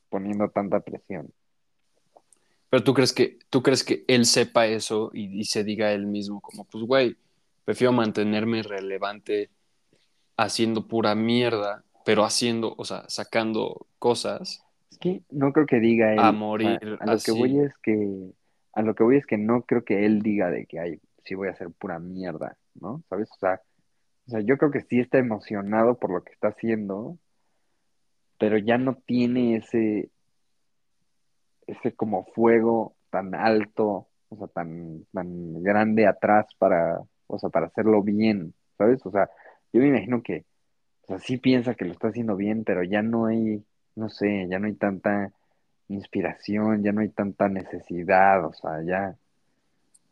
poniendo tanta presión? Pero tú crees que, tú crees que él sepa eso y, y se diga él mismo como, pues, güey, prefiero mantenerme relevante haciendo pura mierda, pero haciendo, o sea, sacando cosas. Es que no creo que diga él, A morir a lo que voy es que, a lo que voy es que no creo que él diga de que, ay, sí voy a hacer pura mierda, ¿no? ¿Sabes? O sea, o sea, yo creo que sí está emocionado por lo que está haciendo, pero ya no tiene ese, ese como fuego tan alto, o sea, tan, tan grande atrás para, o sea, para hacerlo bien, ¿sabes? O sea, yo me imagino que, o sea, sí piensa que lo está haciendo bien, pero ya no hay, no sé, ya no hay tanta inspiración, ya no hay tanta necesidad, o sea, ya,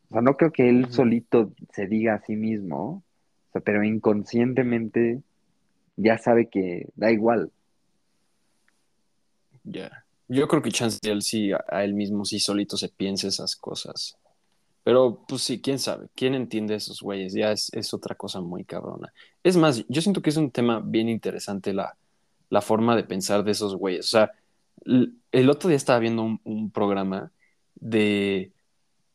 o sea, no creo que él solito se diga a sí mismo, o sea, pero inconscientemente ya sabe que da igual. Ya. Yo creo que chance él sí, a él mismo sí solito se piensa esas cosas. Pero, pues sí, quién sabe, quién entiende esos güeyes, ya es, es otra cosa muy cabrona. Es más, yo siento que es un tema bien interesante la, la forma de pensar de esos güeyes. O sea, el otro día estaba viendo un, un programa de,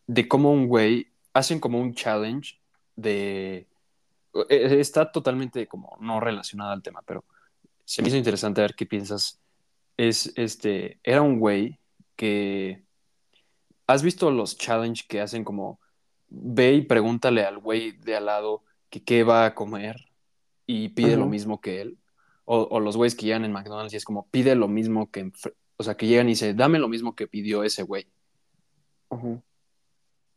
de cómo un güey hacen como un challenge de... eh, Está totalmente como no relacionado al tema, pero se me hizo interesante ver qué piensas. Es este, era un güey que ¿Has visto los challenge que hacen como ve y pregúntale al güey de al lado que qué va a comer y pide lo mismo que él? O, o los güeyes que llegan en McDonald's y es como pide lo mismo que, o sea, que llegan y dice, dame lo mismo que pidió ese güey.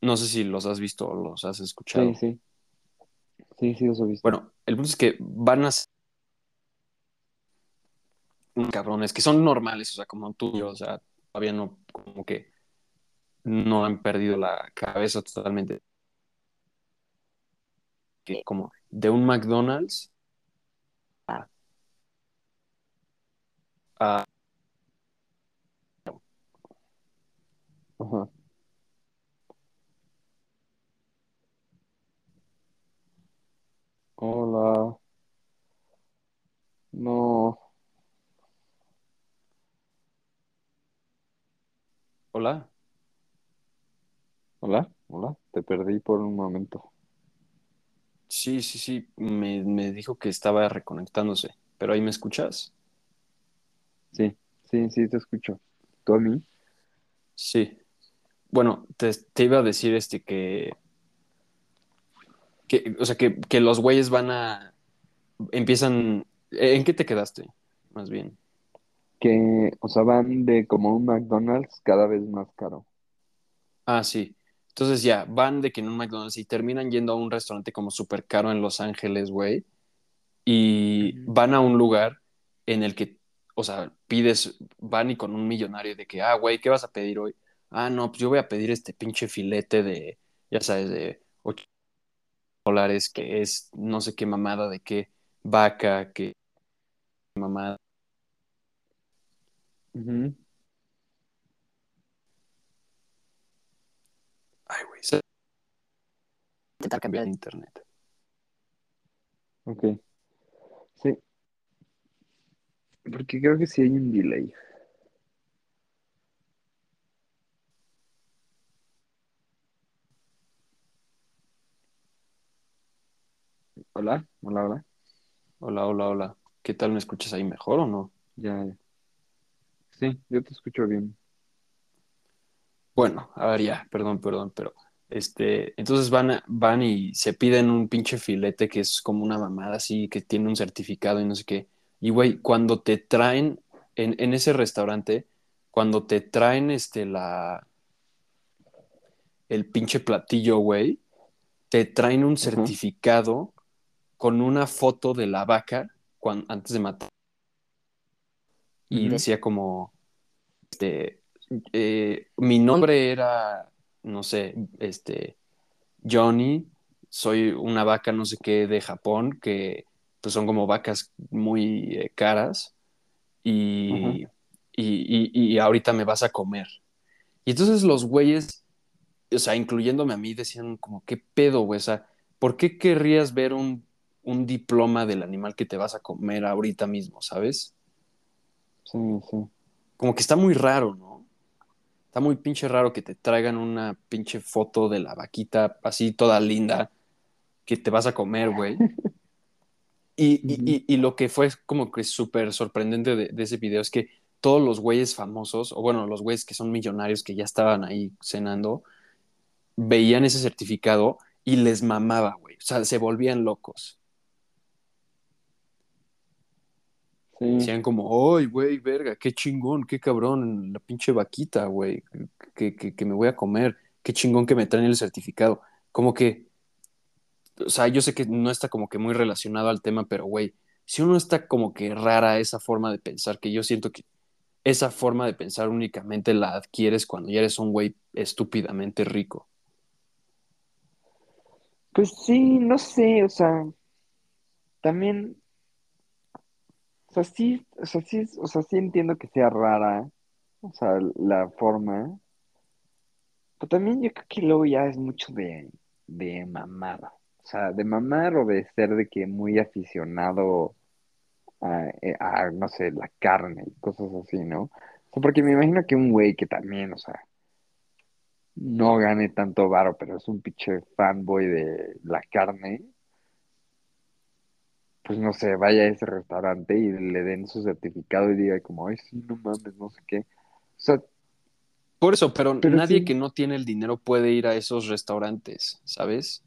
No sé si los has visto o los has escuchado. Sí, sí. Sí, sí, eso he visto. Bueno, el punto es que van a ser cabrones que son normales, o sea, como tú y yo, o sea, todavía no, como que no han perdido la cabeza totalmente. Que como de un McDonald's a Ajá. Hola. No. Hola. Hola. Hola. Te perdí por un momento. Sí, sí, sí. Me, me dijo que estaba reconectándose. ¿Pero ahí me escuchas? Sí, sí, sí, te escucho. ¿Tú a mí? Sí. Bueno, te, te iba a decir este que, que o sea, que, que los güeyes van a, empiezan, ¿en qué te quedaste? Más bien. Que, o sea, van de como un McDonald's cada vez más caro. Ah, sí. Entonces ya, van de que en un McDonald's y terminan yendo a un restaurante como súper caro en Los Ángeles, güey, y van a un lugar en el que, o sea, pides, van y con un millonario de que, ah, güey, ¿qué vas a pedir hoy? Ah, no, pues yo voy a pedir este pinche filete de, ya sabes, de 8 dólares, que es no sé qué mamada, de qué vaca, qué mamada. Ujú. Ay, güey, se Intentar cambia cambiar. de internet. Ok. Sí. Porque creo que sí hay un delay. Hola, hola, hola. Hola, hola, hola. ¿Qué tal? ¿Me escuchas ahí mejor o no? Ya, ya. Sí, yo te escucho bien. Bueno, a ver, ya, perdón, perdón, pero este, entonces van, van y se piden un pinche filete que es como una mamada así, que tiene un certificado y no sé qué. Y güey, cuando te traen en, en ese restaurante, cuando te traen este la el pinche platillo, güey, te traen un certificado con una foto de la vaca antes de matar. Y decía como este eh, mi nombre era no sé, este Johnny, soy una vaca no sé qué de Japón, que pues son como vacas muy eh, caras y, y, y ahorita me vas a comer. Y entonces los güeyes, o sea, incluyéndome a mí, decían como, ¿qué pedo, güey? O sea, ¿por qué querrías ver un, un diploma del animal que te vas a comer ahorita mismo, ¿sabes? Sí, sí. Como que está muy raro, ¿no? Está muy pinche raro que te traigan una pinche foto de la vaquita así toda linda que te vas a comer, güey. Y, y, y, y lo que fue como que súper sorprendente de, de ese video es que todos los güeyes famosos, o bueno, los güeyes que son millonarios que ya estaban ahí cenando, veían ese certificado y les mamaba, güey. O sea, se volvían locos. Sí, Decían como, ¡ay, güey, verga! ¡Qué chingón! ¡Qué cabrón! La pinche vaquita, güey, que, que, que me voy a comer. ¡Qué chingón que me traen el certificado! Como que o sea, yo sé que no está como que muy relacionado al tema, pero güey, si uno está como que rara esa forma de pensar, que yo siento que esa forma de pensar únicamente la adquieres cuando ya eres un güey estúpidamente rico. pues sí, no sé, o sea, también, sea, sí, o sea, sí, o sea, sí entiendo que sea rara, o sea, la forma, pero también yo creo que luego ya es mucho de, de mamar, o sea, de mamar o de ser de que muy aficionado a, eh, a, no sé, la carne y cosas así, ¿no? Porque me imagino que un güey que también, o sea, no gane tanto varo, pero es un pinche fanboy de la carne, pues no sé, vaya a ese restaurante y le den su certificado y diga como, ay, sí, no mames, no sé qué. O sea, Por eso, pero pero nadie sí, que no tiene el dinero puede ir a esos restaurantes, ¿sabes?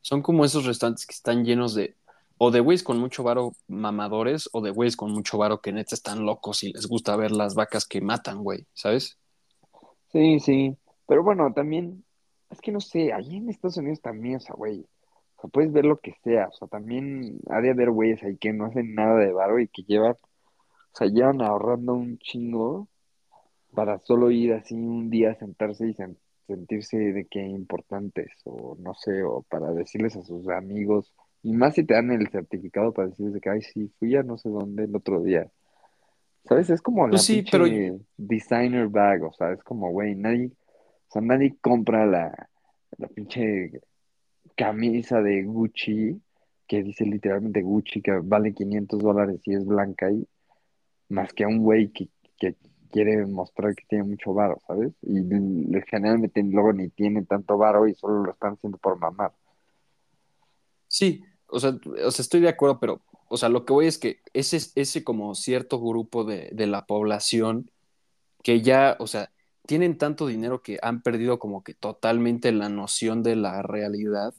Son como esos restaurantes que están llenos de o de güeyes con mucho varo mamadores o de güeyes con mucho varo que neta están locos y les gusta ver las vacas que matan, güey, ¿sabes? sí, sí. Pero bueno, también, es que no sé, allí en Estados Unidos también, o sea, güey, sea, puedes ver lo que sea, o sea, también ha de haber güeyes ahí que no hacen nada de varo y que llevan, o sea, llevan ahorrando un chingo para solo ir así un día a sentarse y sen- sentirse de que importantes, o no sé, o para decirles a sus amigos, y más si te dan el certificado para decirles de que, ay, sí, fui a no sé dónde el otro día. ¿Sabes? Es como la Pues sí, pero- designer bag, o sea, es como, güey, nadie, o sea, nadie compra la, la pinche camisa de Gucci, que dice literalmente Gucci, que vale 500 dólares y es blanca y más que a un güey que, que quiere mostrar que tiene mucho varo, ¿sabes? Y generalmente luego ni tiene tanto varo y solo lo están haciendo por mamar. Sí, o sea, o sea, estoy de acuerdo, pero, o sea, lo que voy es que ese, ese como cierto grupo de, de la población que ya, o sea, tienen tanto dinero que han perdido como que totalmente la noción de la realidad.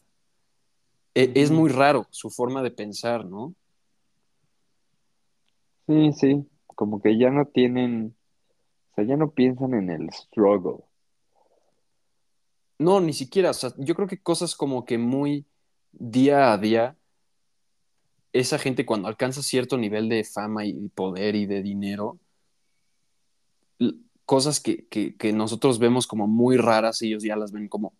E- es muy raro su forma de pensar, ¿no? Sí, sí, como que ya no tienen, o sea, ya no piensan en el struggle. No, ni siquiera, o sea, yo creo que cosas como que muy día a día, esa gente cuando alcanza cierto nivel de fama y poder y de dinero, cosas que, que, que nosotros vemos como muy raras, ellos ya las ven como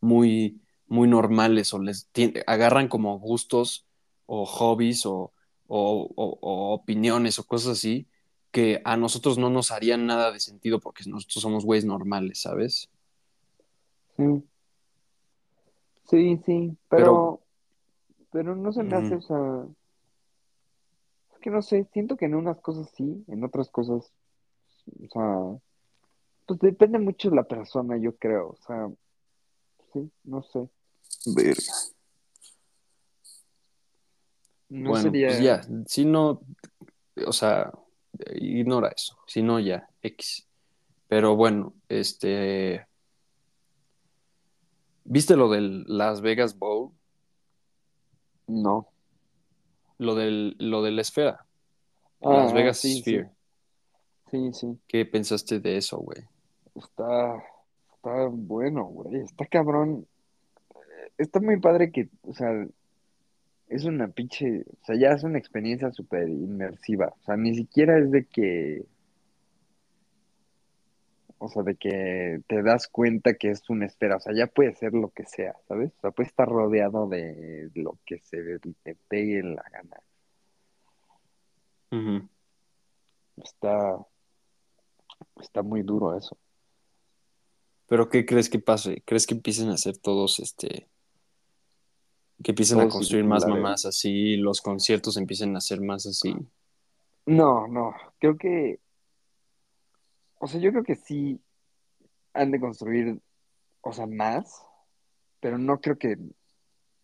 muy, muy normales o les agarran como gustos o hobbies o, o, o- o opiniones o cosas así que a nosotros no nos harían nada de sentido porque nosotros somos güeyes normales, ¿sabes? Sí, sí, sí, Pero, pero, pero no se me hace, mm, o sea, es que no sé, siento que en unas cosas sí, en otras cosas, o sea, pues depende mucho de la persona, yo creo, o sea, sí, no sé, verga. no Bueno, pues sería, ya, si no, o sea, ignora eso, si no ya, X. Pero bueno, este, ¿viste lo del Las Vegas Bowl? no. Lo del, lo de la esfera, Las Ah, Vegas sí, sí, Sphere. sí, sí, ¿Qué pensaste de eso, güey? está, está bueno, güey, está cabrón, está muy padre que, o sea, es una pinche, o sea, ya es una experiencia súper inmersiva, o sea, ni siquiera es de que O sea, de que te das cuenta que es una esfera, o sea, ya puede ser lo que sea, ¿sabes? O sea, puede estar rodeado de lo que se te pegue en la gana. Está, está muy duro eso. Pero ¿qué crees que pase? ¿Crees que empiecen a hacer todos, este, que empiecen a construir más mamás así, los conciertos empiecen a ser más así? No, no, creo que, o sea, yo creo que sí han de construir, o sea, más, pero no creo que,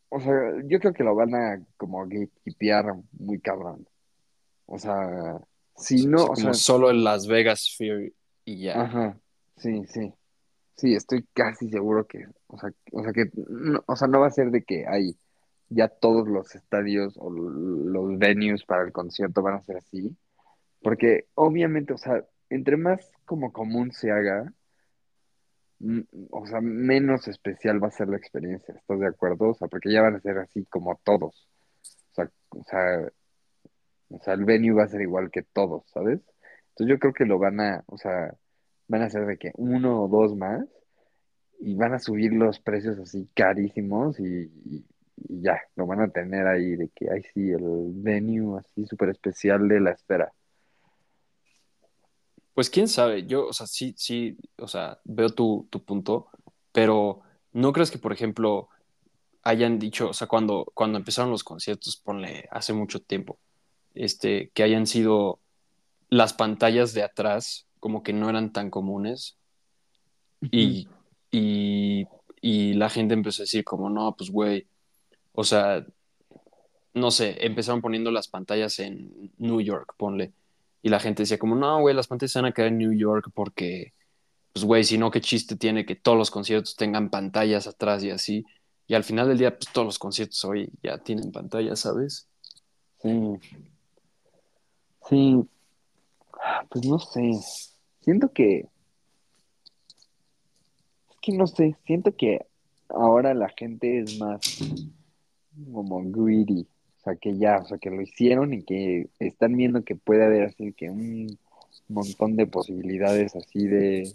o sea, yo creo que lo van a como gatekeepear muy cabrón. O sea, si O no, o como sea, solo el Las Vegas Sphere y ya. ajá, sí, sí. Sí, estoy casi seguro que, o sea, o sea que, no, o sea, no va a ser de que hay ya todos los estadios o los venues para el concierto van a ser así, porque obviamente, o sea, entre más como común se haga, o sea, menos especial va a ser la experiencia, ¿estás de acuerdo? O sea, porque ya van a ser así como todos, o sea, o sea, o sea, el venue va a ser igual que todos, ¿sabes? Entonces yo creo que lo van a, o sea, van a ser de que uno o dos más y van a subir los precios así carísimos y, y- ya, lo van a tener ahí de que, ay sí, el venue así súper especial de la espera. Pues quién sabe, yo, o sea, sí, sí, o sea, veo tu, tu punto, pero ¿no crees que, por ejemplo, hayan dicho, o sea, cuando, cuando empezaron los conciertos, ponle hace mucho tiempo, este, que hayan sido las pantallas de atrás como que no eran tan comunes. Y, y, y la gente empezó a decir como, no, pues güey, o sea, no sé, empezaron poniendo las pantallas en New York, ponle, y la gente decía como, no, güey, las pantallas se van a quedar en New York porque, pues güey, si no, qué chiste tiene que todos los conciertos tengan pantallas atrás y así, y al final del día, pues todos los conciertos hoy ya tienen pantallas, ¿sabes? Sí, sí, pues no sé, siento que, es que no sé, siento que ahora la gente es más como greedy, o sea, que ya, o sea, que lo hicieron y que están viendo que puede haber así que un montón de posibilidades así de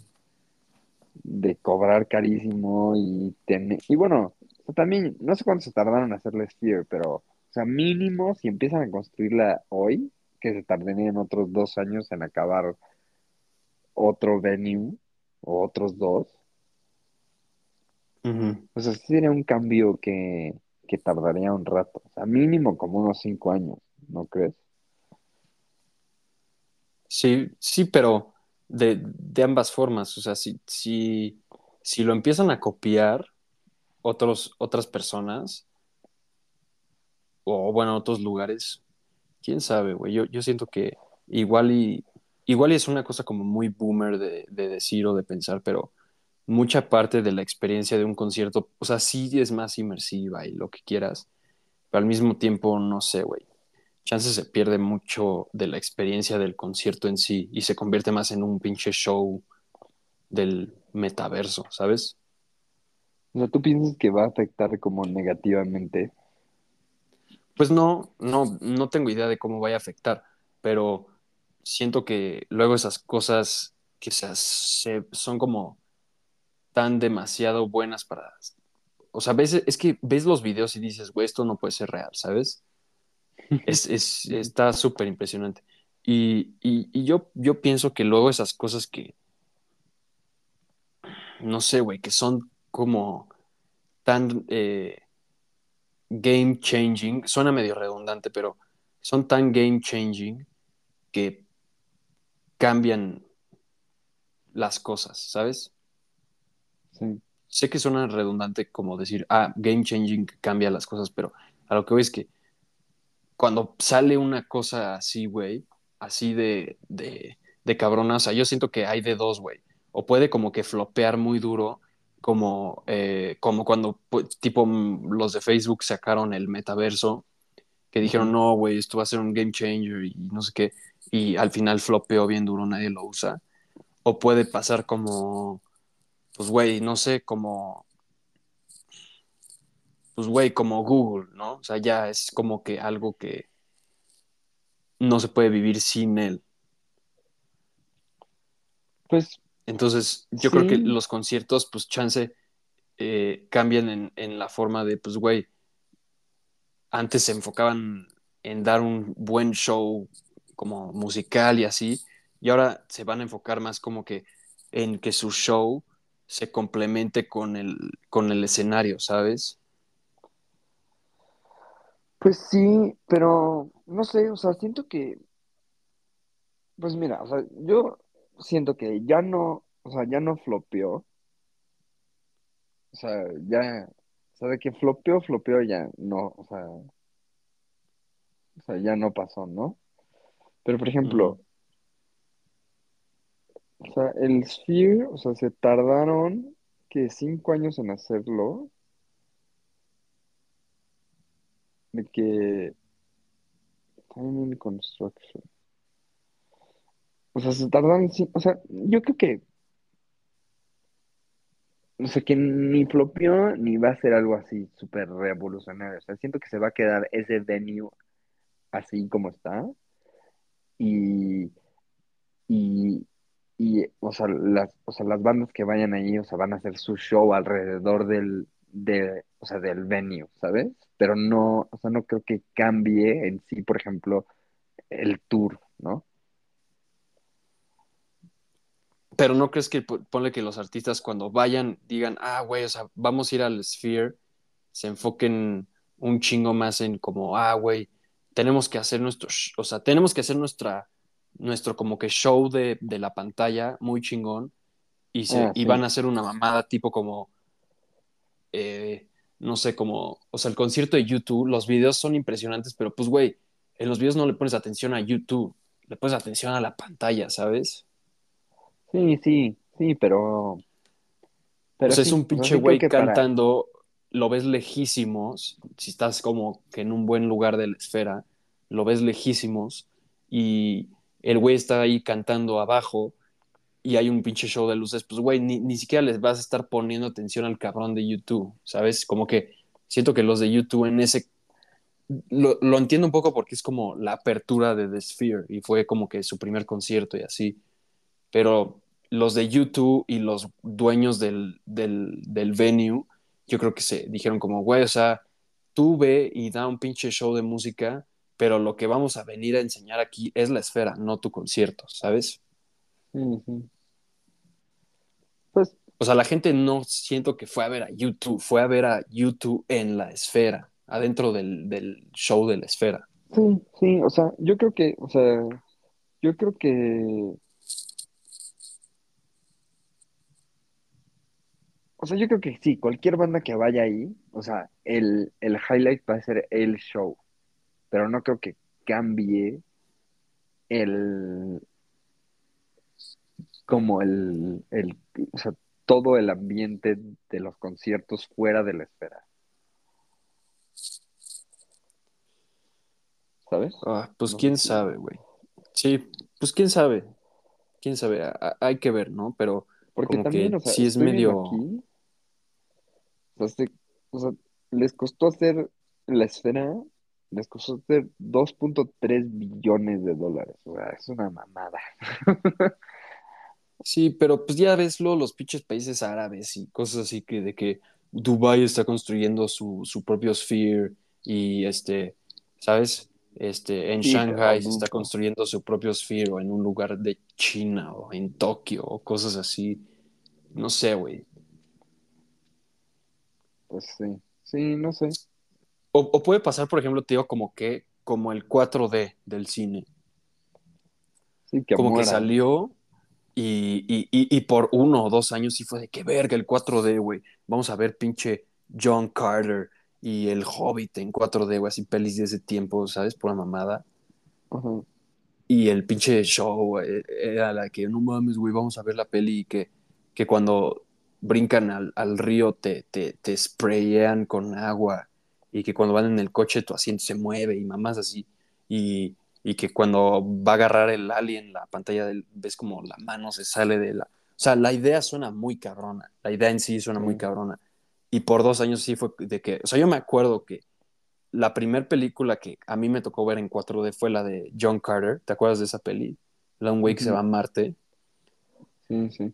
de cobrar carísimo y tener, y bueno, o sea, también, no sé cuánto se tardaron en hacer la Sphere, pero, o sea, mínimo, si empiezan a construirla hoy, que se tardarían otros dos años en acabar otro venue o otros dos. O sea, sí sería un cambio que, que tardaría un rato. O sea, mínimo como unos cinco años, ¿no crees? Sí, sí, pero de, de ambas formas. O sea, si, si, si lo empiezan a copiar otros, otras personas, o bueno, otros lugares, quién sabe, güey. Yo, yo siento que igual y, igual es una cosa como muy boomer de, de decir o de pensar, pero mucha parte de la experiencia de un concierto, o sea, sí es más inmersiva y lo que quieras, pero al mismo tiempo, no sé, güey. Chances se pierde mucho de la experiencia del concierto en sí y se convierte más en un pinche show del metaverso, ¿sabes? O sea, ¿tú piensas que va a afectar como negativamente? Pues no, no, no tengo idea de cómo vaya a afectar, pero siento que luego esas cosas que se, se- son como tan demasiado buenas para... O sea, ves, es que ves los videos y dices, güey, esto no puede ser real, ¿sabes? Es, es- está súper impresionante. Y, y- y yo, yo pienso que luego esas cosas que, no sé, güey, que son como tan eh, game changing, suena medio redundante, pero son tan game changing que cambian las cosas, ¿sabes? Sí. Sé que suena redundante como decir, ah, game changing cambia las cosas, pero a lo que voy es que cuando sale una cosa así, güey, así de, de, de cabrona, o sea, yo siento que hay de dos, güey. O puede como que flopear muy duro, como, eh, como cuando, pues, tipo, mm, los de Facebook sacaron el metaverso, que dijeron, no, güey, esto va a ser un game changer y no sé qué, y al final flopeó bien duro, nadie lo usa. O puede pasar como, pues, güey, no sé, como, pues, güey, como Google, ¿no? O sea, ya es como que algo que no se puede vivir sin él. Pues Entonces, yo creo que los conciertos, pues, chance, eh, cambian en, en la forma de, pues, güey, antes se enfocaban en dar un buen show como musical y así, y ahora se van a enfocar más como que en que su show se complemente con el, con el escenario, ¿sabes? pues sí, pero no sé, o sea, siento que, pues mira, o sea, yo siento que ya no, o sea, ya no flopeó, o sea, ya, o sea, de que flopeó, flopeó ya, no, o sea, o sea, ya no pasó, ¿no? Pero por ejemplo, o sea, el Sphere, o sea, se tardaron que cinco años en hacerlo, de que time in construction. O sea, se tardaron, cin- o sea, yo creo que, o sea, que ni flopeó ni va a ser algo así súper revolucionario. O sea, siento que se va a quedar ese venue así como está y, y, y o sea, las, o sea, las bandas que vayan ahí, o sea, van a hacer su show alrededor del, de, o sea, del venue, ¿sabes? Pero no, o sea, no creo que cambie en sí, por ejemplo, el tour, ¿no? Pero no crees que po- ponle que los artistas cuando vayan digan, ah, güey, o sea, vamos a ir al Sphere, se enfoquen un chingo más en como, ah, güey, tenemos que hacer nuestro, o sea, tenemos que hacer nuestra, nuestro como que show de, de la pantalla muy chingón y, se, Ah, y van a hacer una mamada tipo como, eh, no sé, como, o sea, el concierto de YouTube, los videos son impresionantes, pero pues, güey, en los videos no le pones atención a YouTube, le pones atención a la pantalla, ¿sabes? Sí, sí, sí, pero, pero sea, es un pinche güey para, cantando, lo ves lejísimos, si estás como que en un buen lugar de la esfera, lo ves lejísimos y el güey está ahí cantando abajo y hay un pinche show de luces, pues güey, ni, ni siquiera les vas a estar poniendo atención al cabrón de YouTube, ¿sabes? Como que siento que los de YouTube en ese... Lo, lo entiendo un poco porque es como la apertura de The Sphere y fue como que su primer concierto y así pero los de YouTube y los dueños del, del, del venue, yo creo que se dijeron como, güey, o sea, tú ve y da un pinche show de música pero lo que vamos a venir a enseñar aquí es la esfera, no tu concierto, ¿sabes? Pues O sea, la gente no siento que fue a ver a YouTube, fue a ver a YouTube en la esfera, adentro del, del show de la esfera. sí, sí, o sea, yo creo que, o sea, yo creo que, o sea, yo creo que sí, cualquier banda que vaya ahí, o sea, el, el highlight va a ser el show, pero no creo que cambie el, como el, el, o sea, todo el ambiente de los conciertos fuera de la esfera, ¿sabes? Ah, pues No quién sabe, güey. Sí, pues quién sabe, quién sabe, A- hay que ver, ¿no? Pero Porque como también, que o sea, sí es medio... aquí, o sea, se- o sea, les costó hacer la esfera, les costó hacer 2.3 billones de dólares, o sea, es una mamada. Sí, pero pues ya ves luego los pinches países árabes y cosas así que de que Dubái está construyendo su, su propio sphere y este, ¿sabes? Este, en Sí, Shanghai se está construyendo su propio sphere o en un lugar de China o en Tokio o cosas así. No sé, güey. Pues sí, sí, no sé. O, o puede pasar, por ejemplo, digo, como que, como el 4D del cine. Sí, que como que salió y, y, y, y por uno o dos años sí fue de que verga el 4D, güey. Vamos a ver pinche John Carter y el Hobbit en 4D, güey, así pelis de ese tiempo, ¿sabes? Por la mamada. Y el pinche show era la que, no mames, güey, vamos a ver la peli y que, que cuando brincan al, al río te, te, te sprayean con agua y que cuando van en el coche tu asiento se mueve y mamás así. Y, y que cuando va a agarrar el alien, la pantalla del, ves como la mano se sale de la... O sea, la idea suena muy cabrona, la idea en sí suena muy cabrona. Y por dos años sí fue de que, o sea, yo me acuerdo que la primera película que a mí me tocó ver en 4D fue la de John Carter. ¿Te acuerdas de esa peli? La un güey que se va a Marte. Sí, sí.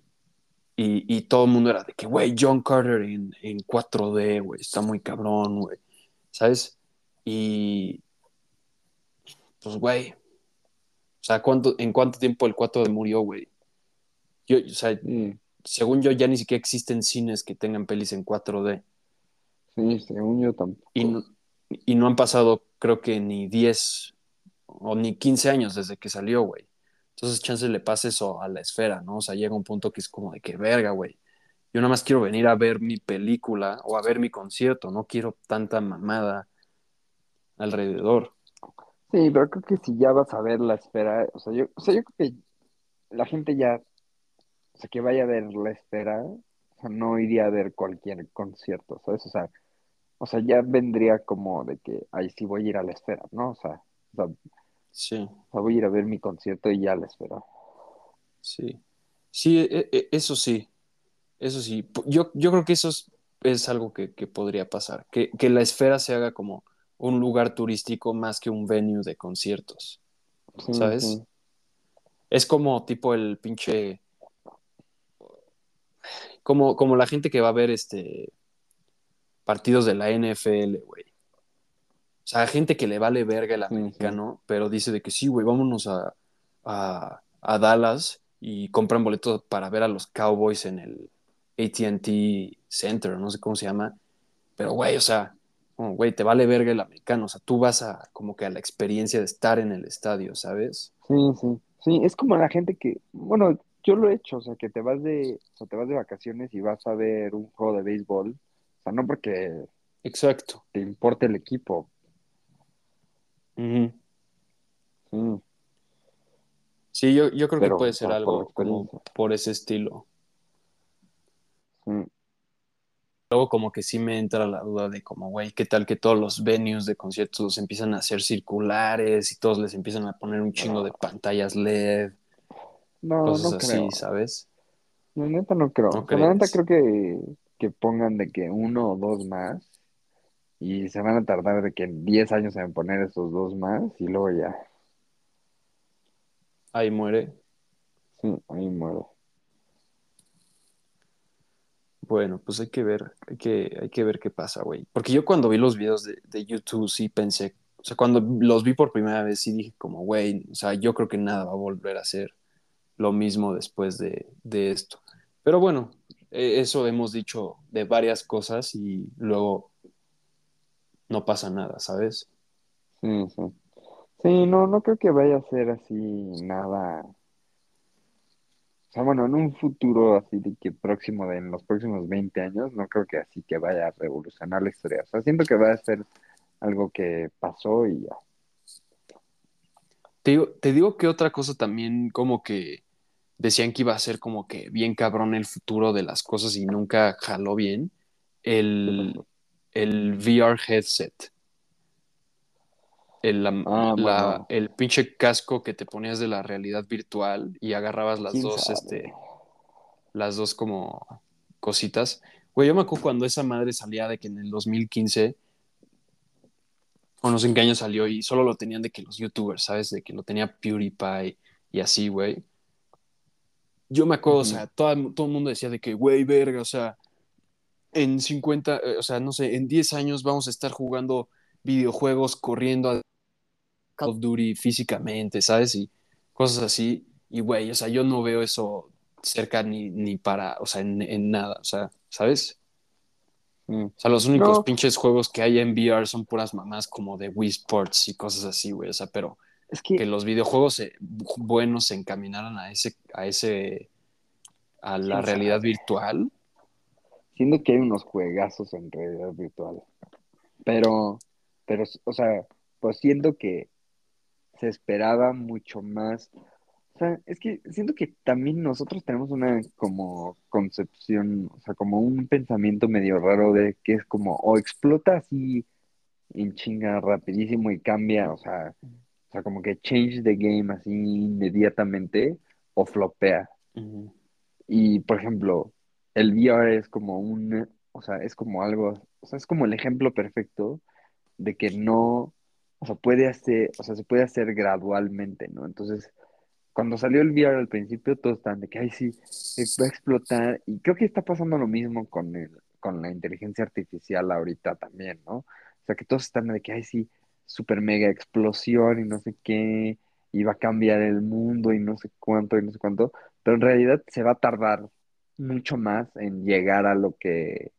Y, y todo el mundo era de que, güey, John Carter en, en 4D, güey, está muy cabrón, güey. ¿Sabes? Y. Pues, güey. O sea, ¿cuánto, ¿en cuánto tiempo el 4D murió, güey? Yo, o sea, Sí, según yo, ya ni siquiera existen cines que tengan pelis en 4D. sí, según yo tampoco. Y no, y no han pasado, creo que ni 10 o ni 15 años desde que salió, güey. Entonces, chance le pasa eso a la esfera, ¿no? O sea, llega un punto que es como de que verga, güey. Yo nada más quiero venir a ver mi película o a ver mi concierto, no quiero tanta mamada alrededor. Sí, pero creo que si ya vas a ver la esfera, o sea, yo, o sea, yo creo que la gente ya, o sea, que vaya a ver la esfera, o sea, no iría a ver cualquier concierto, ¿sabes? O sea, o sea, ya vendría como de que, ay, sí voy a ir a la esfera, ¿no? O sea, o sea, Sí, sea, voy a ir a ver mi concierto y ya la esfera. sí. Sí, e- e- eso sí. Eso sí. Yo, yo creo que eso es, es algo que, que podría pasar. Que, que la esfera se haga como un lugar turístico más que un venue de conciertos. Sí, ¿Sabes? sí. Es como tipo el pinche. Como, como la gente que va a ver este partidos de la NFL, güey. O sea, gente que le vale verga el americano, pero dice de que sí, güey, vámonos a, a, a Dallas y compran boletos para ver a los Cowboys en el ATT Center, no sé cómo se llama. Pero, güey, o sea, como, güey, te vale verga el americano. O sea, tú vas a como que a la experiencia de estar en el estadio, ¿sabes? Sí, sí, sí, es como la gente que, bueno, yo lo he hecho, o sea, que te vas de, o sea, te vas de vacaciones y vas a ver un juego de béisbol, o sea, no porque Exacto. te importe el equipo, Ujú. sí, Sí, yo, yo creo que puede ser algo como por ese estilo. sí, Luego como que sí me entra la duda de como, güey, ¿qué tal que todos los venues de conciertos empiezan a ser circulares y todos les empiezan a poner un chingo de pantallas LED, no, cosas no así, creo, ¿sabes? la neta no creo, ¿No la neta creo que, que pongan de que uno o dos más, y se van a tardar de que 10 años en poner esos dos más, y luego ya, Ahí muere. sí, ahí muero. Bueno, pues hay que ver, hay que, hay que ver qué pasa, güey. Porque yo cuando vi los videos de, de YouTube sí pensé, O sea, cuando los vi por primera vez, sí dije como, güey, o sea, yo creo que nada va a volver a ser lo mismo después de, de esto. Pero bueno, eh, eso hemos dicho de varias cosas y luego no pasa nada, ¿sabes? Sí, sí. Sí, no, no creo que vaya a ser así nada. O sea, bueno, en un futuro así de que próximo, de en los próximos 20 años, no creo que así que vaya a revolucionar la historia. O sea, siento que va a ser algo que pasó y ya. Te digo, te digo que otra cosa también como que decían que iba a ser como que bien cabrón el futuro de las cosas y nunca jaló bien. El, el VR headset. El, la- Ah, la- bueno. el pinche casco que te ponías de la realidad virtual y agarrabas las ¿Quién dos, sabe? este, las dos como cositas. Güey, yo me acuerdo cuando esa madre salía de que en el 2015, o no sé en qué año salió, y solo lo tenían de que los youtubers, ¿sabes? De que lo tenía PewDiePie y así, güey. Yo me acuerdo, o sea, todo, todo el mundo decía de que, güey, verga, o sea, en 50, eh, o sea, no sé, en 10 años vamos a estar jugando videojuegos, corriendo a Call of Duty físicamente, ¿sabes? Y cosas así. Y, güey, o sea, yo no veo eso cerca ni, ni para, o sea, en, en nada, o sea, ¿sabes? Mm. O sea, los únicos No. pinches juegos que hay en VR son puras mamás como de Wii Sports y cosas así, güey, o sea, pero Es que, que los videojuegos buenos se encaminaran a ese, a ese, a la ¿Quién realidad virtual. Siento que hay unos juegazos en realidad virtual. Pero, pero, o sea, pues siento que se esperaba mucho más. O sea, es que siento que también nosotros tenemos una como concepción, o sea, como un pensamiento medio raro de que es como, o explota así en chinga rapidísimo y cambia, o sea, o sea, como que change the game así inmediatamente, o flopea. Y, por ejemplo, el VR es como un, o sea, es como algo, o sea, es como el ejemplo perfecto de que no, o sea, puede hacer, o sea, se puede hacer gradualmente, ¿no? Entonces, cuando salió el VR al principio, todos estaban de que, ay, sí, eh, va a explotar. Y creo que está pasando lo mismo con el, con la inteligencia artificial ahorita también, ¿no? O sea, que todos están de que, ay, sí, super mega explosión y no sé qué, y va a cambiar el mundo y no sé cuánto y no sé cuánto, pero en realidad se va a tardar mucho más en llegar a lo que,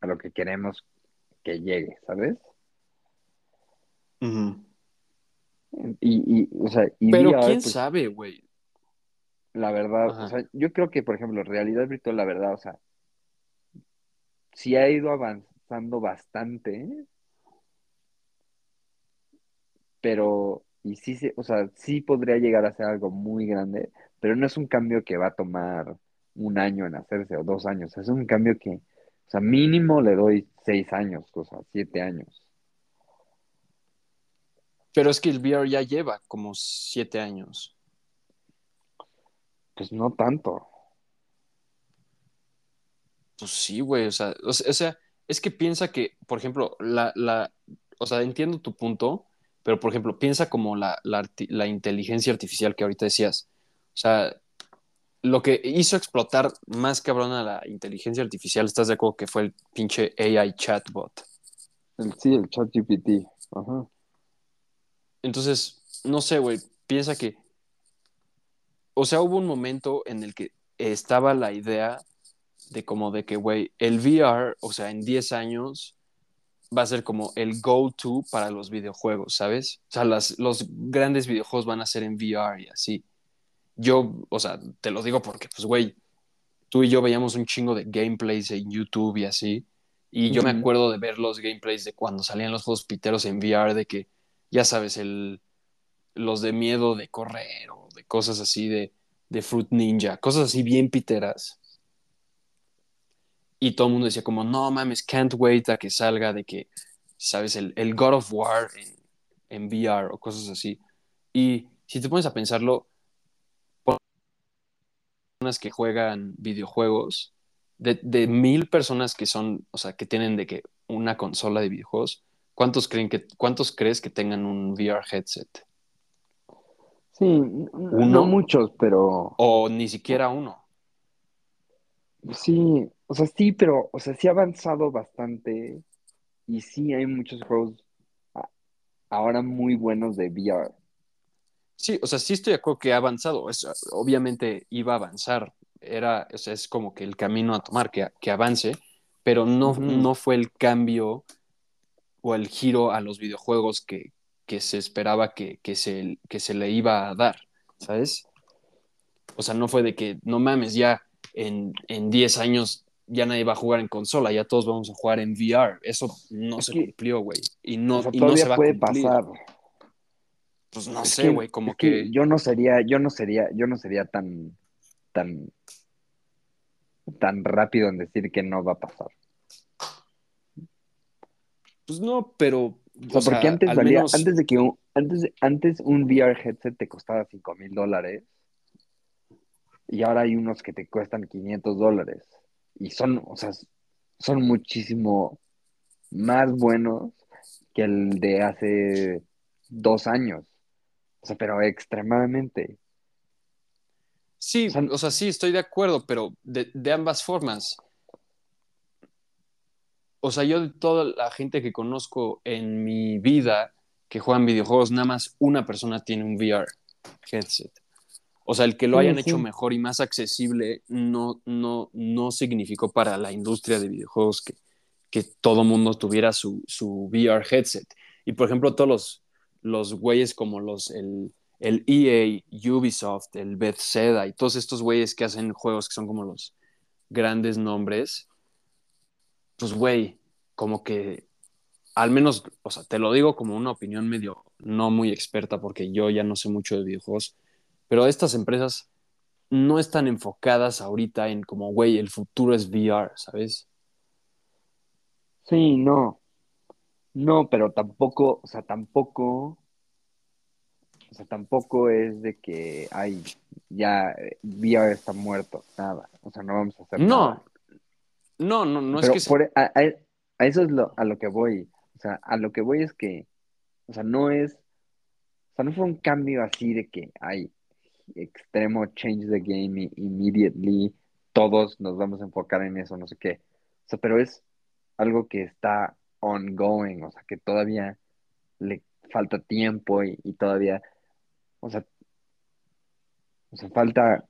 a lo que queremos que llegue, ¿sabes? Y, y, o sea, y Pero VR, quién pues, sabe, güey. la verdad, Ajá. o sea, yo creo que, por ejemplo, realidad virtual, la verdad, o sea, sí ha ido avanzando bastante, pero, y sí, se, o sea, sí podría llegar a ser algo muy grande, pero no es un cambio que va a tomar un año en hacerse o dos años, es un cambio que, o sea, mínimo le doy seis años, o sea, siete años. Pero es que el VR ya lleva como siete años. Pues no tanto. Pues sí, güey, o sea, o sea, es que piensa que, por ejemplo, la, la, o sea, entiendo tu punto, pero por ejemplo, piensa como la, la, la inteligencia artificial que ahorita decías. O sea, lo que hizo explotar más cabrón a la inteligencia artificial, ¿estás de acuerdo que fue el pinche AI chatbot? El, sí, el ChatGPT. Ajá. Entonces, no sé, güey, piensa que, o sea, hubo un momento en el que estaba la idea de como de que, güey, el VR, o sea, en 10 años va a ser como el go-to para los videojuegos, ¿sabes? O sea, las, los grandes videojuegos van a ser en VR y así. Yo, o sea, te lo digo porque, pues, güey, tú y yo veíamos un chingo de gameplays en YouTube y así. Y yo me acuerdo de ver los gameplays de cuando salían los juegos piteros en VR, de que, ya sabes, el, los de miedo de correr o de cosas así de, de Fruit Ninja, cosas así bien piteras. Y todo el mundo decía como, no mames, can't wait a que salga de que, sabes, el, el God of War en, en VR o cosas así. Y si te pones a pensarlo, que juegan videojuegos, de, de mil personas que son, o sea, que tienen de que una consola de videojuegos, ¿cuántos creen que, cuántos crees que tengan un VR headset? Sí, no muchos, pero O ni siquiera uno. sí, o sea, sí, pero, o sea, sí ha avanzado bastante y sí hay muchos juegos. ah, ahora muy buenos de VR. Sí, o sea, sí estoy de acuerdo que ha avanzado. Es, obviamente iba a avanzar. Era, o sea, es como que el camino a tomar, que, que avance, pero no, no fue el cambio o el giro a los videojuegos que, que se esperaba que, que, se, que se le iba a dar, ¿sabes? O sea, no fue de que, no mames, ya en, en 10 años ya nadie va a jugar en consola, ya todos vamos a jugar en VR. Eso no Es se que- cumplió, güey. Y no, o sea, y no se va a puede cumplir. pasar. Pues no Es sé, güey, como que que... yo no sería, yo no sería, yo no sería tan, tan, tan rápido en decir que no va a pasar. Pues no, pero... O sea, o sea, porque antes al valía, menos- antes de que un, antes, antes un VR headset te costaba 5 mil dólares y ahora hay unos que te cuestan 500 dólares y son, o sea, son muchísimo más buenos que el de hace dos años. O sea, pero extremadamente. Sí, O sea, o sea, sí, estoy de acuerdo, pero de, de ambas formas. O sea, yo de toda la gente que conozco en mi vida que juegan videojuegos, nada más una persona tiene un VR headset. O sea, el que lo Sí, hayan sí. hecho mejor y más accesible no, no, no significó para la industria de videojuegos que, que todo mundo tuviera su, su VR headset. Y por ejemplo, todos los, los güeyes como los, el, el EA, Ubisoft, el Bethesda y todos estos güeyes que hacen juegos que son como los grandes nombres, pues güey, como que al menos, o sea, te lo digo como una opinión medio no muy experta porque yo ya no sé mucho de videojuegos, pero estas empresas no están enfocadas ahorita en como, güey, el futuro es VR, ¿sabes? Sí, no. No, pero tampoco, o sea, tampoco, o sea, tampoco es de que, ay, ya eh, VR está muerto, nada. O sea, no vamos a hacer nada. No, no, no, no es Pero que... por- a, a- a eso es lo, a lo que voy. O sea, a lo que voy es que, o sea, no es, o sea, no fue un cambio así de que hay extremo change the game immediately, todos nos vamos a enfocar en eso, no sé qué. O sea, pero es algo que está ongoing, o sea, que todavía le falta tiempo y, todavía, o sea, o sea, falta,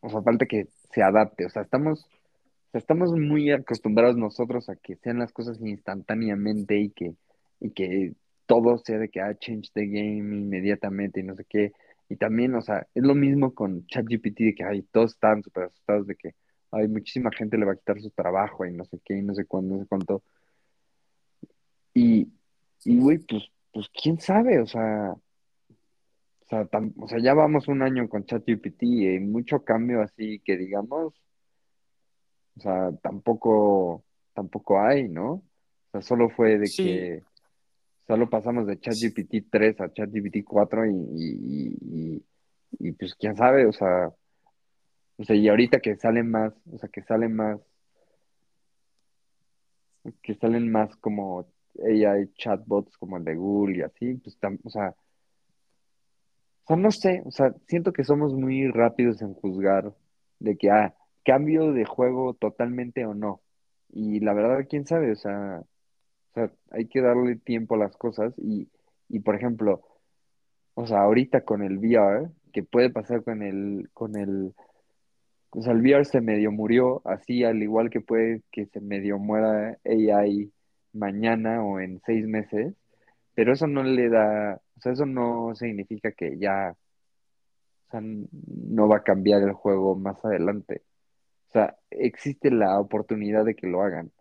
o sea, falta que se adapte. O sea, estamos, o sea, estamos muy acostumbrados nosotros a que sean las cosas instantáneamente y que, y que todo sea de que ah, change the game inmediatamente y no sé qué. Y también, o sea, es lo mismo con ChatGPT de que ay, todos están súper asustados de que hay muchísima gente le va a quitar su trabajo y no sé qué, y no sé cuándo, no sé cuánto. Y, y güey, pues, pues quién sabe, o sea, o sea, tam- o sea, ya vamos un año con ChatGPT y hay mucho cambio así que digamos, o sea, tampoco, tampoco hay, ¿no? O sea, solo fue de Sí. que solo pasamos de ChatGPT 3 a ChatGPT 4 y, y, y, y, pues quién sabe, o sea, o sea, y ahorita que salen más, o sea, que salen más, que salen más como AI chatbots como el de Google y así, pues, o sea, o sea, no sé, o sea, siento que somos muy rápidos en juzgar de que, ah, cambio de juego totalmente o no. Y la verdad, quién sabe, o sea, o sea, hay que darle tiempo a las cosas y, y por ejemplo, o sea, ahorita con el VR, que puede pasar con el, con el, o sea, el VR se medio murió, así al igual que puede que se medio muera AI mañana o en seis meses, pero eso no le da, o sea, eso no significa que ya, o sea, no va a cambiar el juego más adelante. O sea, existe la oportunidad de que lo hagan.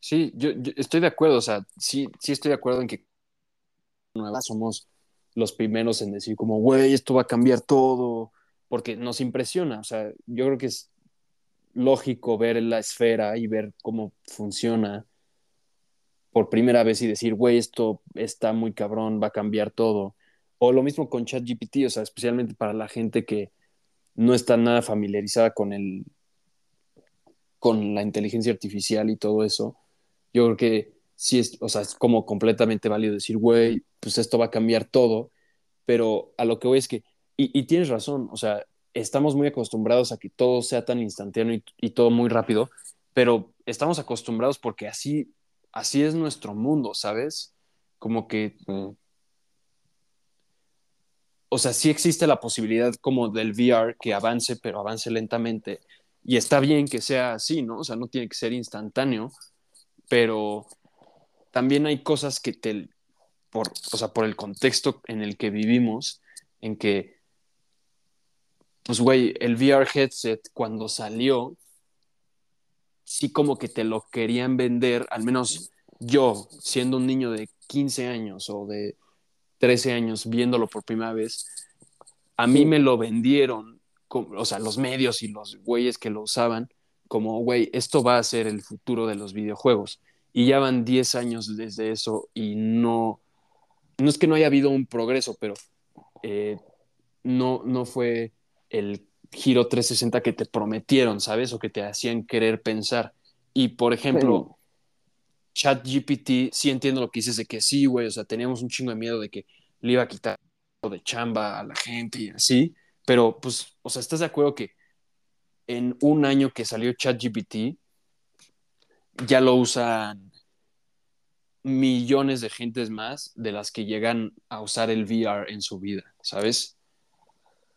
Sí, yo, yo estoy de acuerdo, o sea, sí, sí estoy de acuerdo en que nuevas somos los primeros en decir como, güey, esto va a cambiar todo, porque nos impresiona, o sea, yo creo que es lógico ver la esfera y ver cómo funciona por primera vez y decir, güey, esto está muy cabrón, va a cambiar todo. O lo mismo con ChatGPT, o sea, especialmente para la gente que no está nada familiarizada con el con la inteligencia artificial y todo eso. Yo creo que sí es, o sea, es como completamente válido decir, güey, pues esto va a cambiar todo, pero a lo que voy es que, y, y tienes razón, o sea, estamos muy acostumbrados a que todo sea tan instantáneo y, todo muy rápido, pero estamos acostumbrados porque así así es nuestro mundo, ¿sabes? Como que, Sí. o sea, sí existe la posibilidad como del VR que avance, pero avance lentamente. Y está bien que sea así, ¿no? O sea, no tiene que ser instantáneo, pero también hay cosas que te, por, o sea, por el contexto en el que vivimos, en que, pues, güey, el VR headset cuando salió, sí como que te lo querían vender, al menos yo, siendo un niño de 15 años o de 13 años viéndolo por primera vez, a mí Sí. me lo vendieron, o sea, los medios y los güeyes que lo usaban, como, güey, esto va a ser el futuro de los videojuegos. Y ya van 10 años desde eso y no, no es que no haya habido un progreso, pero eh, no, no fue el giro 360 que te prometieron, ¿sabes? O que te hacían querer pensar. Y, por ejemplo, ChatGPT, sí entiendo lo que dices de que sí, güey, o sea, teníamos un chingo de miedo de que le iba a quitar de chamba a la gente y así, pero pues, o sea, ¿estás de acuerdo que en un año que salió ChatGPT ya lo usan millones de gentes más de las que llegan a usar el VR en su vida, ¿sabes?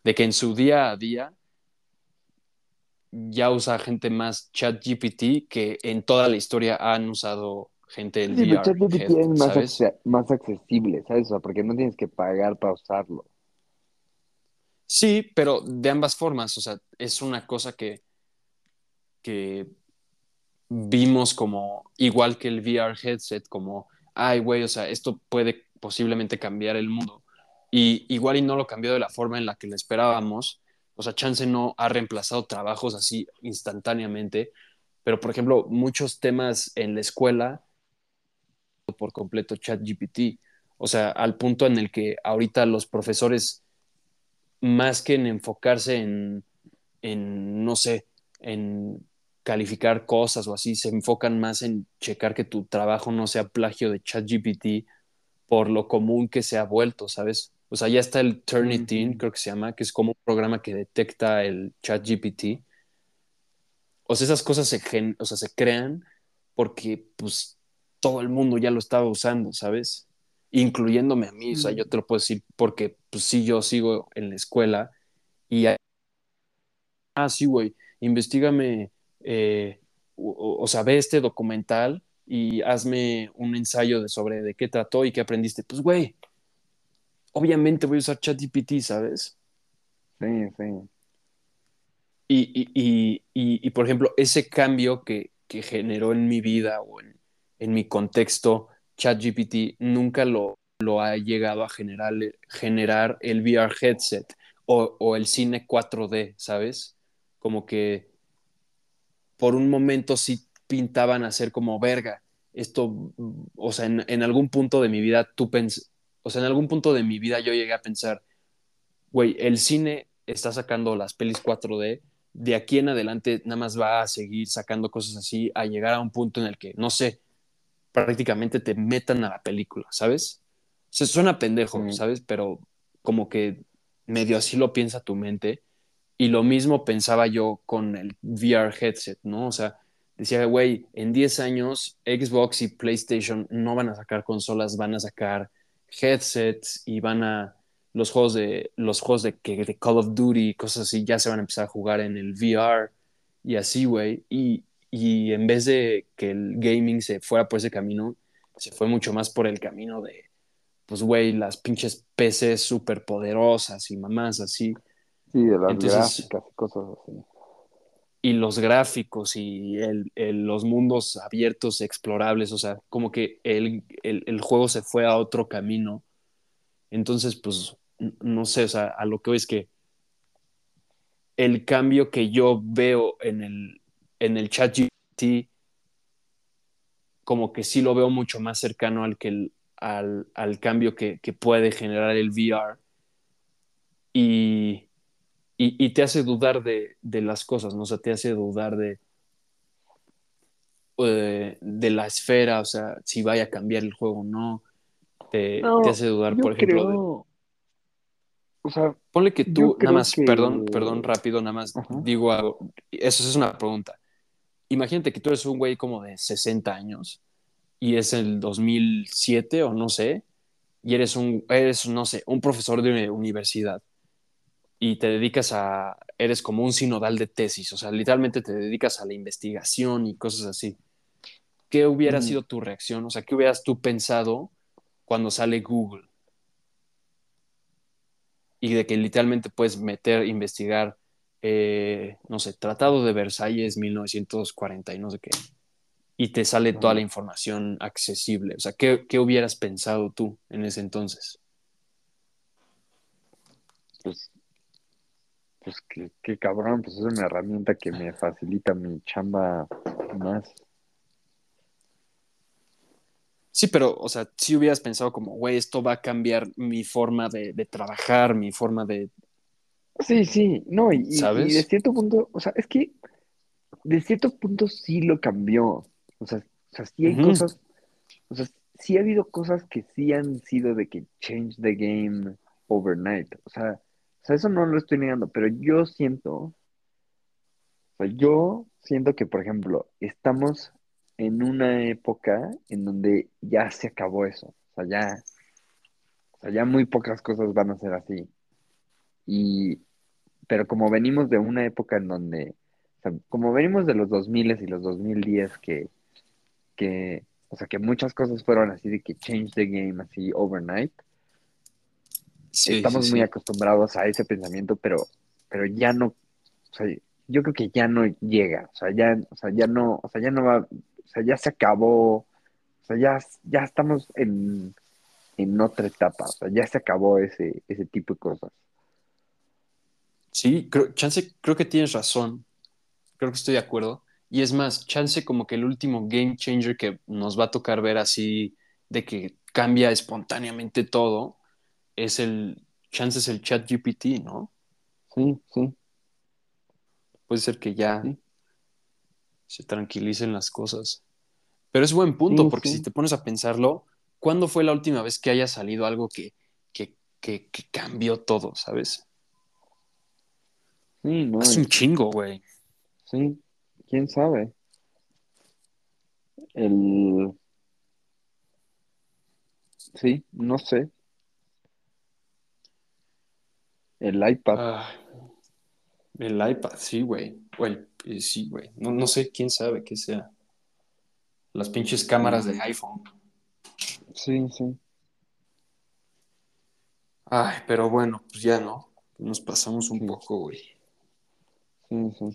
De que en su día a día ya usa gente más ChatGPT que en toda la historia han usado gente el Sí, ChatGPT es más, más accesible, ¿sabes? O sea, porque no tienes que pagar para usarlo. Sí, pero de ambas formas, o sea, es una cosa que, que vimos como igual que el VR headset, como, ay, güey, o sea, esto puede posiblemente cambiar el mundo. Y igual y no lo cambió de la forma en la que lo esperábamos. O sea, Chance no ha reemplazado trabajos así instantáneamente, pero por ejemplo, muchos temas en la escuela por completo ChatGPT. O sea, al punto en el que ahorita los profesores, más que en enfocarse en, en no sé, en calificar cosas o así, se enfocan más en checar que tu trabajo no sea plagio de ChatGPT por lo común que se ha vuelto, ¿sabes? O sea, ya está el Turnitin, creo que se llama, que es como un programa que detecta el ChatGPT. O sea, esas cosas se, gen o sea, se crean porque pues todo el mundo ya lo estaba usando, ¿sabes? Incluyéndome a mí, o sea, yo te lo puedo decir porque pues sí, yo sigo en la escuela y hay- ah, sí, güey, investigame, eh, o, o sea, ve este documental y hazme un ensayo de sobre de qué trató y qué aprendiste. Pues, güey, obviamente voy a usar ChatGPT, ¿sabes? Sí, sí. Y, y, y, y, por ejemplo, ese cambio que, que generó en mi vida o en, en mi contexto, ChatGPT nunca lo, lo ha llegado a generar, generar el VR headset o, o el cine 4D, ¿sabes? Como que por un momento sí pintaban a ser como verga. Esto, o sea, en, en algún punto de mi vida tú pens o sea, en algún punto de mi vida yo llegué a pensar, güey, el cine está sacando las pelis 4D, de aquí en adelante nada más va a seguir sacando cosas así, a llegar a un punto en el que, no sé, prácticamente te metan a la película, ¿sabes? O sea, suena pendejo. ¿sabes? Pero como que medio así lo piensa tu mente. Y lo mismo pensaba yo con el VR headset, ¿no? O sea, decía, güey, en 10 años Xbox y PlayStation no van a sacar consolas, van a sacar headsets y van a los juegos de los juegos de, que- de Call of Duty, cosas así, ya se van a empezar a jugar en el VR y así, güey. Y, y en vez de que el gaming se fuera por ese camino, se fue mucho más por el camino de, pues, güey, las pinches PCs súper poderosas y mamás así. Sí, de las Entonces- gráficas y cosas así. Y los gráficos y los mundos abiertos, explorables, o sea, como que el, el- juego se fue a otro camino. Entonces, pues, no sé, o sea, a lo que voy es que el cambio que yo veo en el, en el chat GPT, como que sí lo veo mucho más cercano al, que al, al cambio que, que puede generar el VR. Y, y, y te hace dudar de, de las cosas, ¿no? O sea, te hace dudar de, eh, de la esfera, o sea, si vaya a cambiar el juego o no. Te, No, te hace dudar, por ejemplo, de- o sea, ponle que tú, nada más, que- perdón, perdón, rápido, nada más Ajá. digo algo. Eso es una pregunta. Imagínate que tú eres un güey como de 60 años y es el 2007 o no sé, y eres un, eres, no sé, un profesor de universidad y te dedicas a, eres como un sinodal de tesis, o sea, literalmente te dedicas a la investigación y cosas así. ¿Qué hubiera Mm. sido tu reacción? O sea, ¿qué hubieras tú pensado cuando sale Google? Y de que literalmente puedes meter, investigar, eh, no sé, Tratado de Versalles 1940 y no sé qué. Y te sale toda la información accesible. O sea, ¿qué, qué hubieras pensado tú en ese entonces? Pues, pues qué, qué cabrón, pues es una herramienta que me facilita mi chamba más. Sí, pero, o sea, si hubieras pensado como, güey, esto va a cambiar mi forma de, de trabajar, mi forma de, Sí, sí, no, y, y- ¿Sabes? y de cierto punto, o sea, es que de cierto punto sí lo cambió. O sea, o sea, sí hay cosas, o sea, sí ha habido cosas que sí han sido de que change the game overnight. O sea, sea, eso no lo estoy negando, pero yo siento, o sea, yo siento que, por ejemplo, estamos en una época en donde ya se acabó eso. O sea, ya, o sea, ya muy pocas cosas van a ser así. Y, pero como venimos de una época en donde, o sea, como venimos de los 2000 y los 2010 que, que, o sea, que muchas cosas fueron así de que change the game así overnight, Sí, estamos sí, muy sí. acostumbrados a ese pensamiento, pero, pero ya no, o sea, yo creo que ya no llega, o sea, ya, o sea, ya no, o sea, ya no va, o sea, ya se acabó, o sea, ya, ya estamos en, en otra etapa, o sea, ya se acabó ese, ese tipo de cosas. Sí, creo, chance, creo que tienes razón. Creo que estoy de acuerdo. Y es más, chance como que el último game changer que nos va a tocar ver así de que cambia espontáneamente todo es el, chance es el chat GPT, ¿no? Sí, sí, Puede ser que ya sí. se tranquilicen las cosas. Pero es buen punto, Sí, porque sí. si te pones a pensarlo, ¿cuándo fue la última vez que haya salido algo que, que, que, que cambió todo, ¿sabes? Sí, no, Hace un chingo, güey. sí, quién sabe. El, sí, no sé. El iPad. Ah, el iPad, sí, güey. O el- eh, sí, güey. No, no sé quién sabe qué sea. Las pinches cámaras de iPhone. Sí, sí. Ay, pero bueno, pues ya no. Nos pasamos un poco, güey. Sí, sí.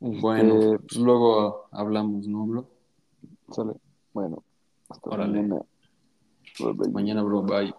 Este, Bueno, pues luego hablamos, ¿no, bro? sale. Bueno, hasta Órale. mañana. Bye, bye. Mañana, bro, bye.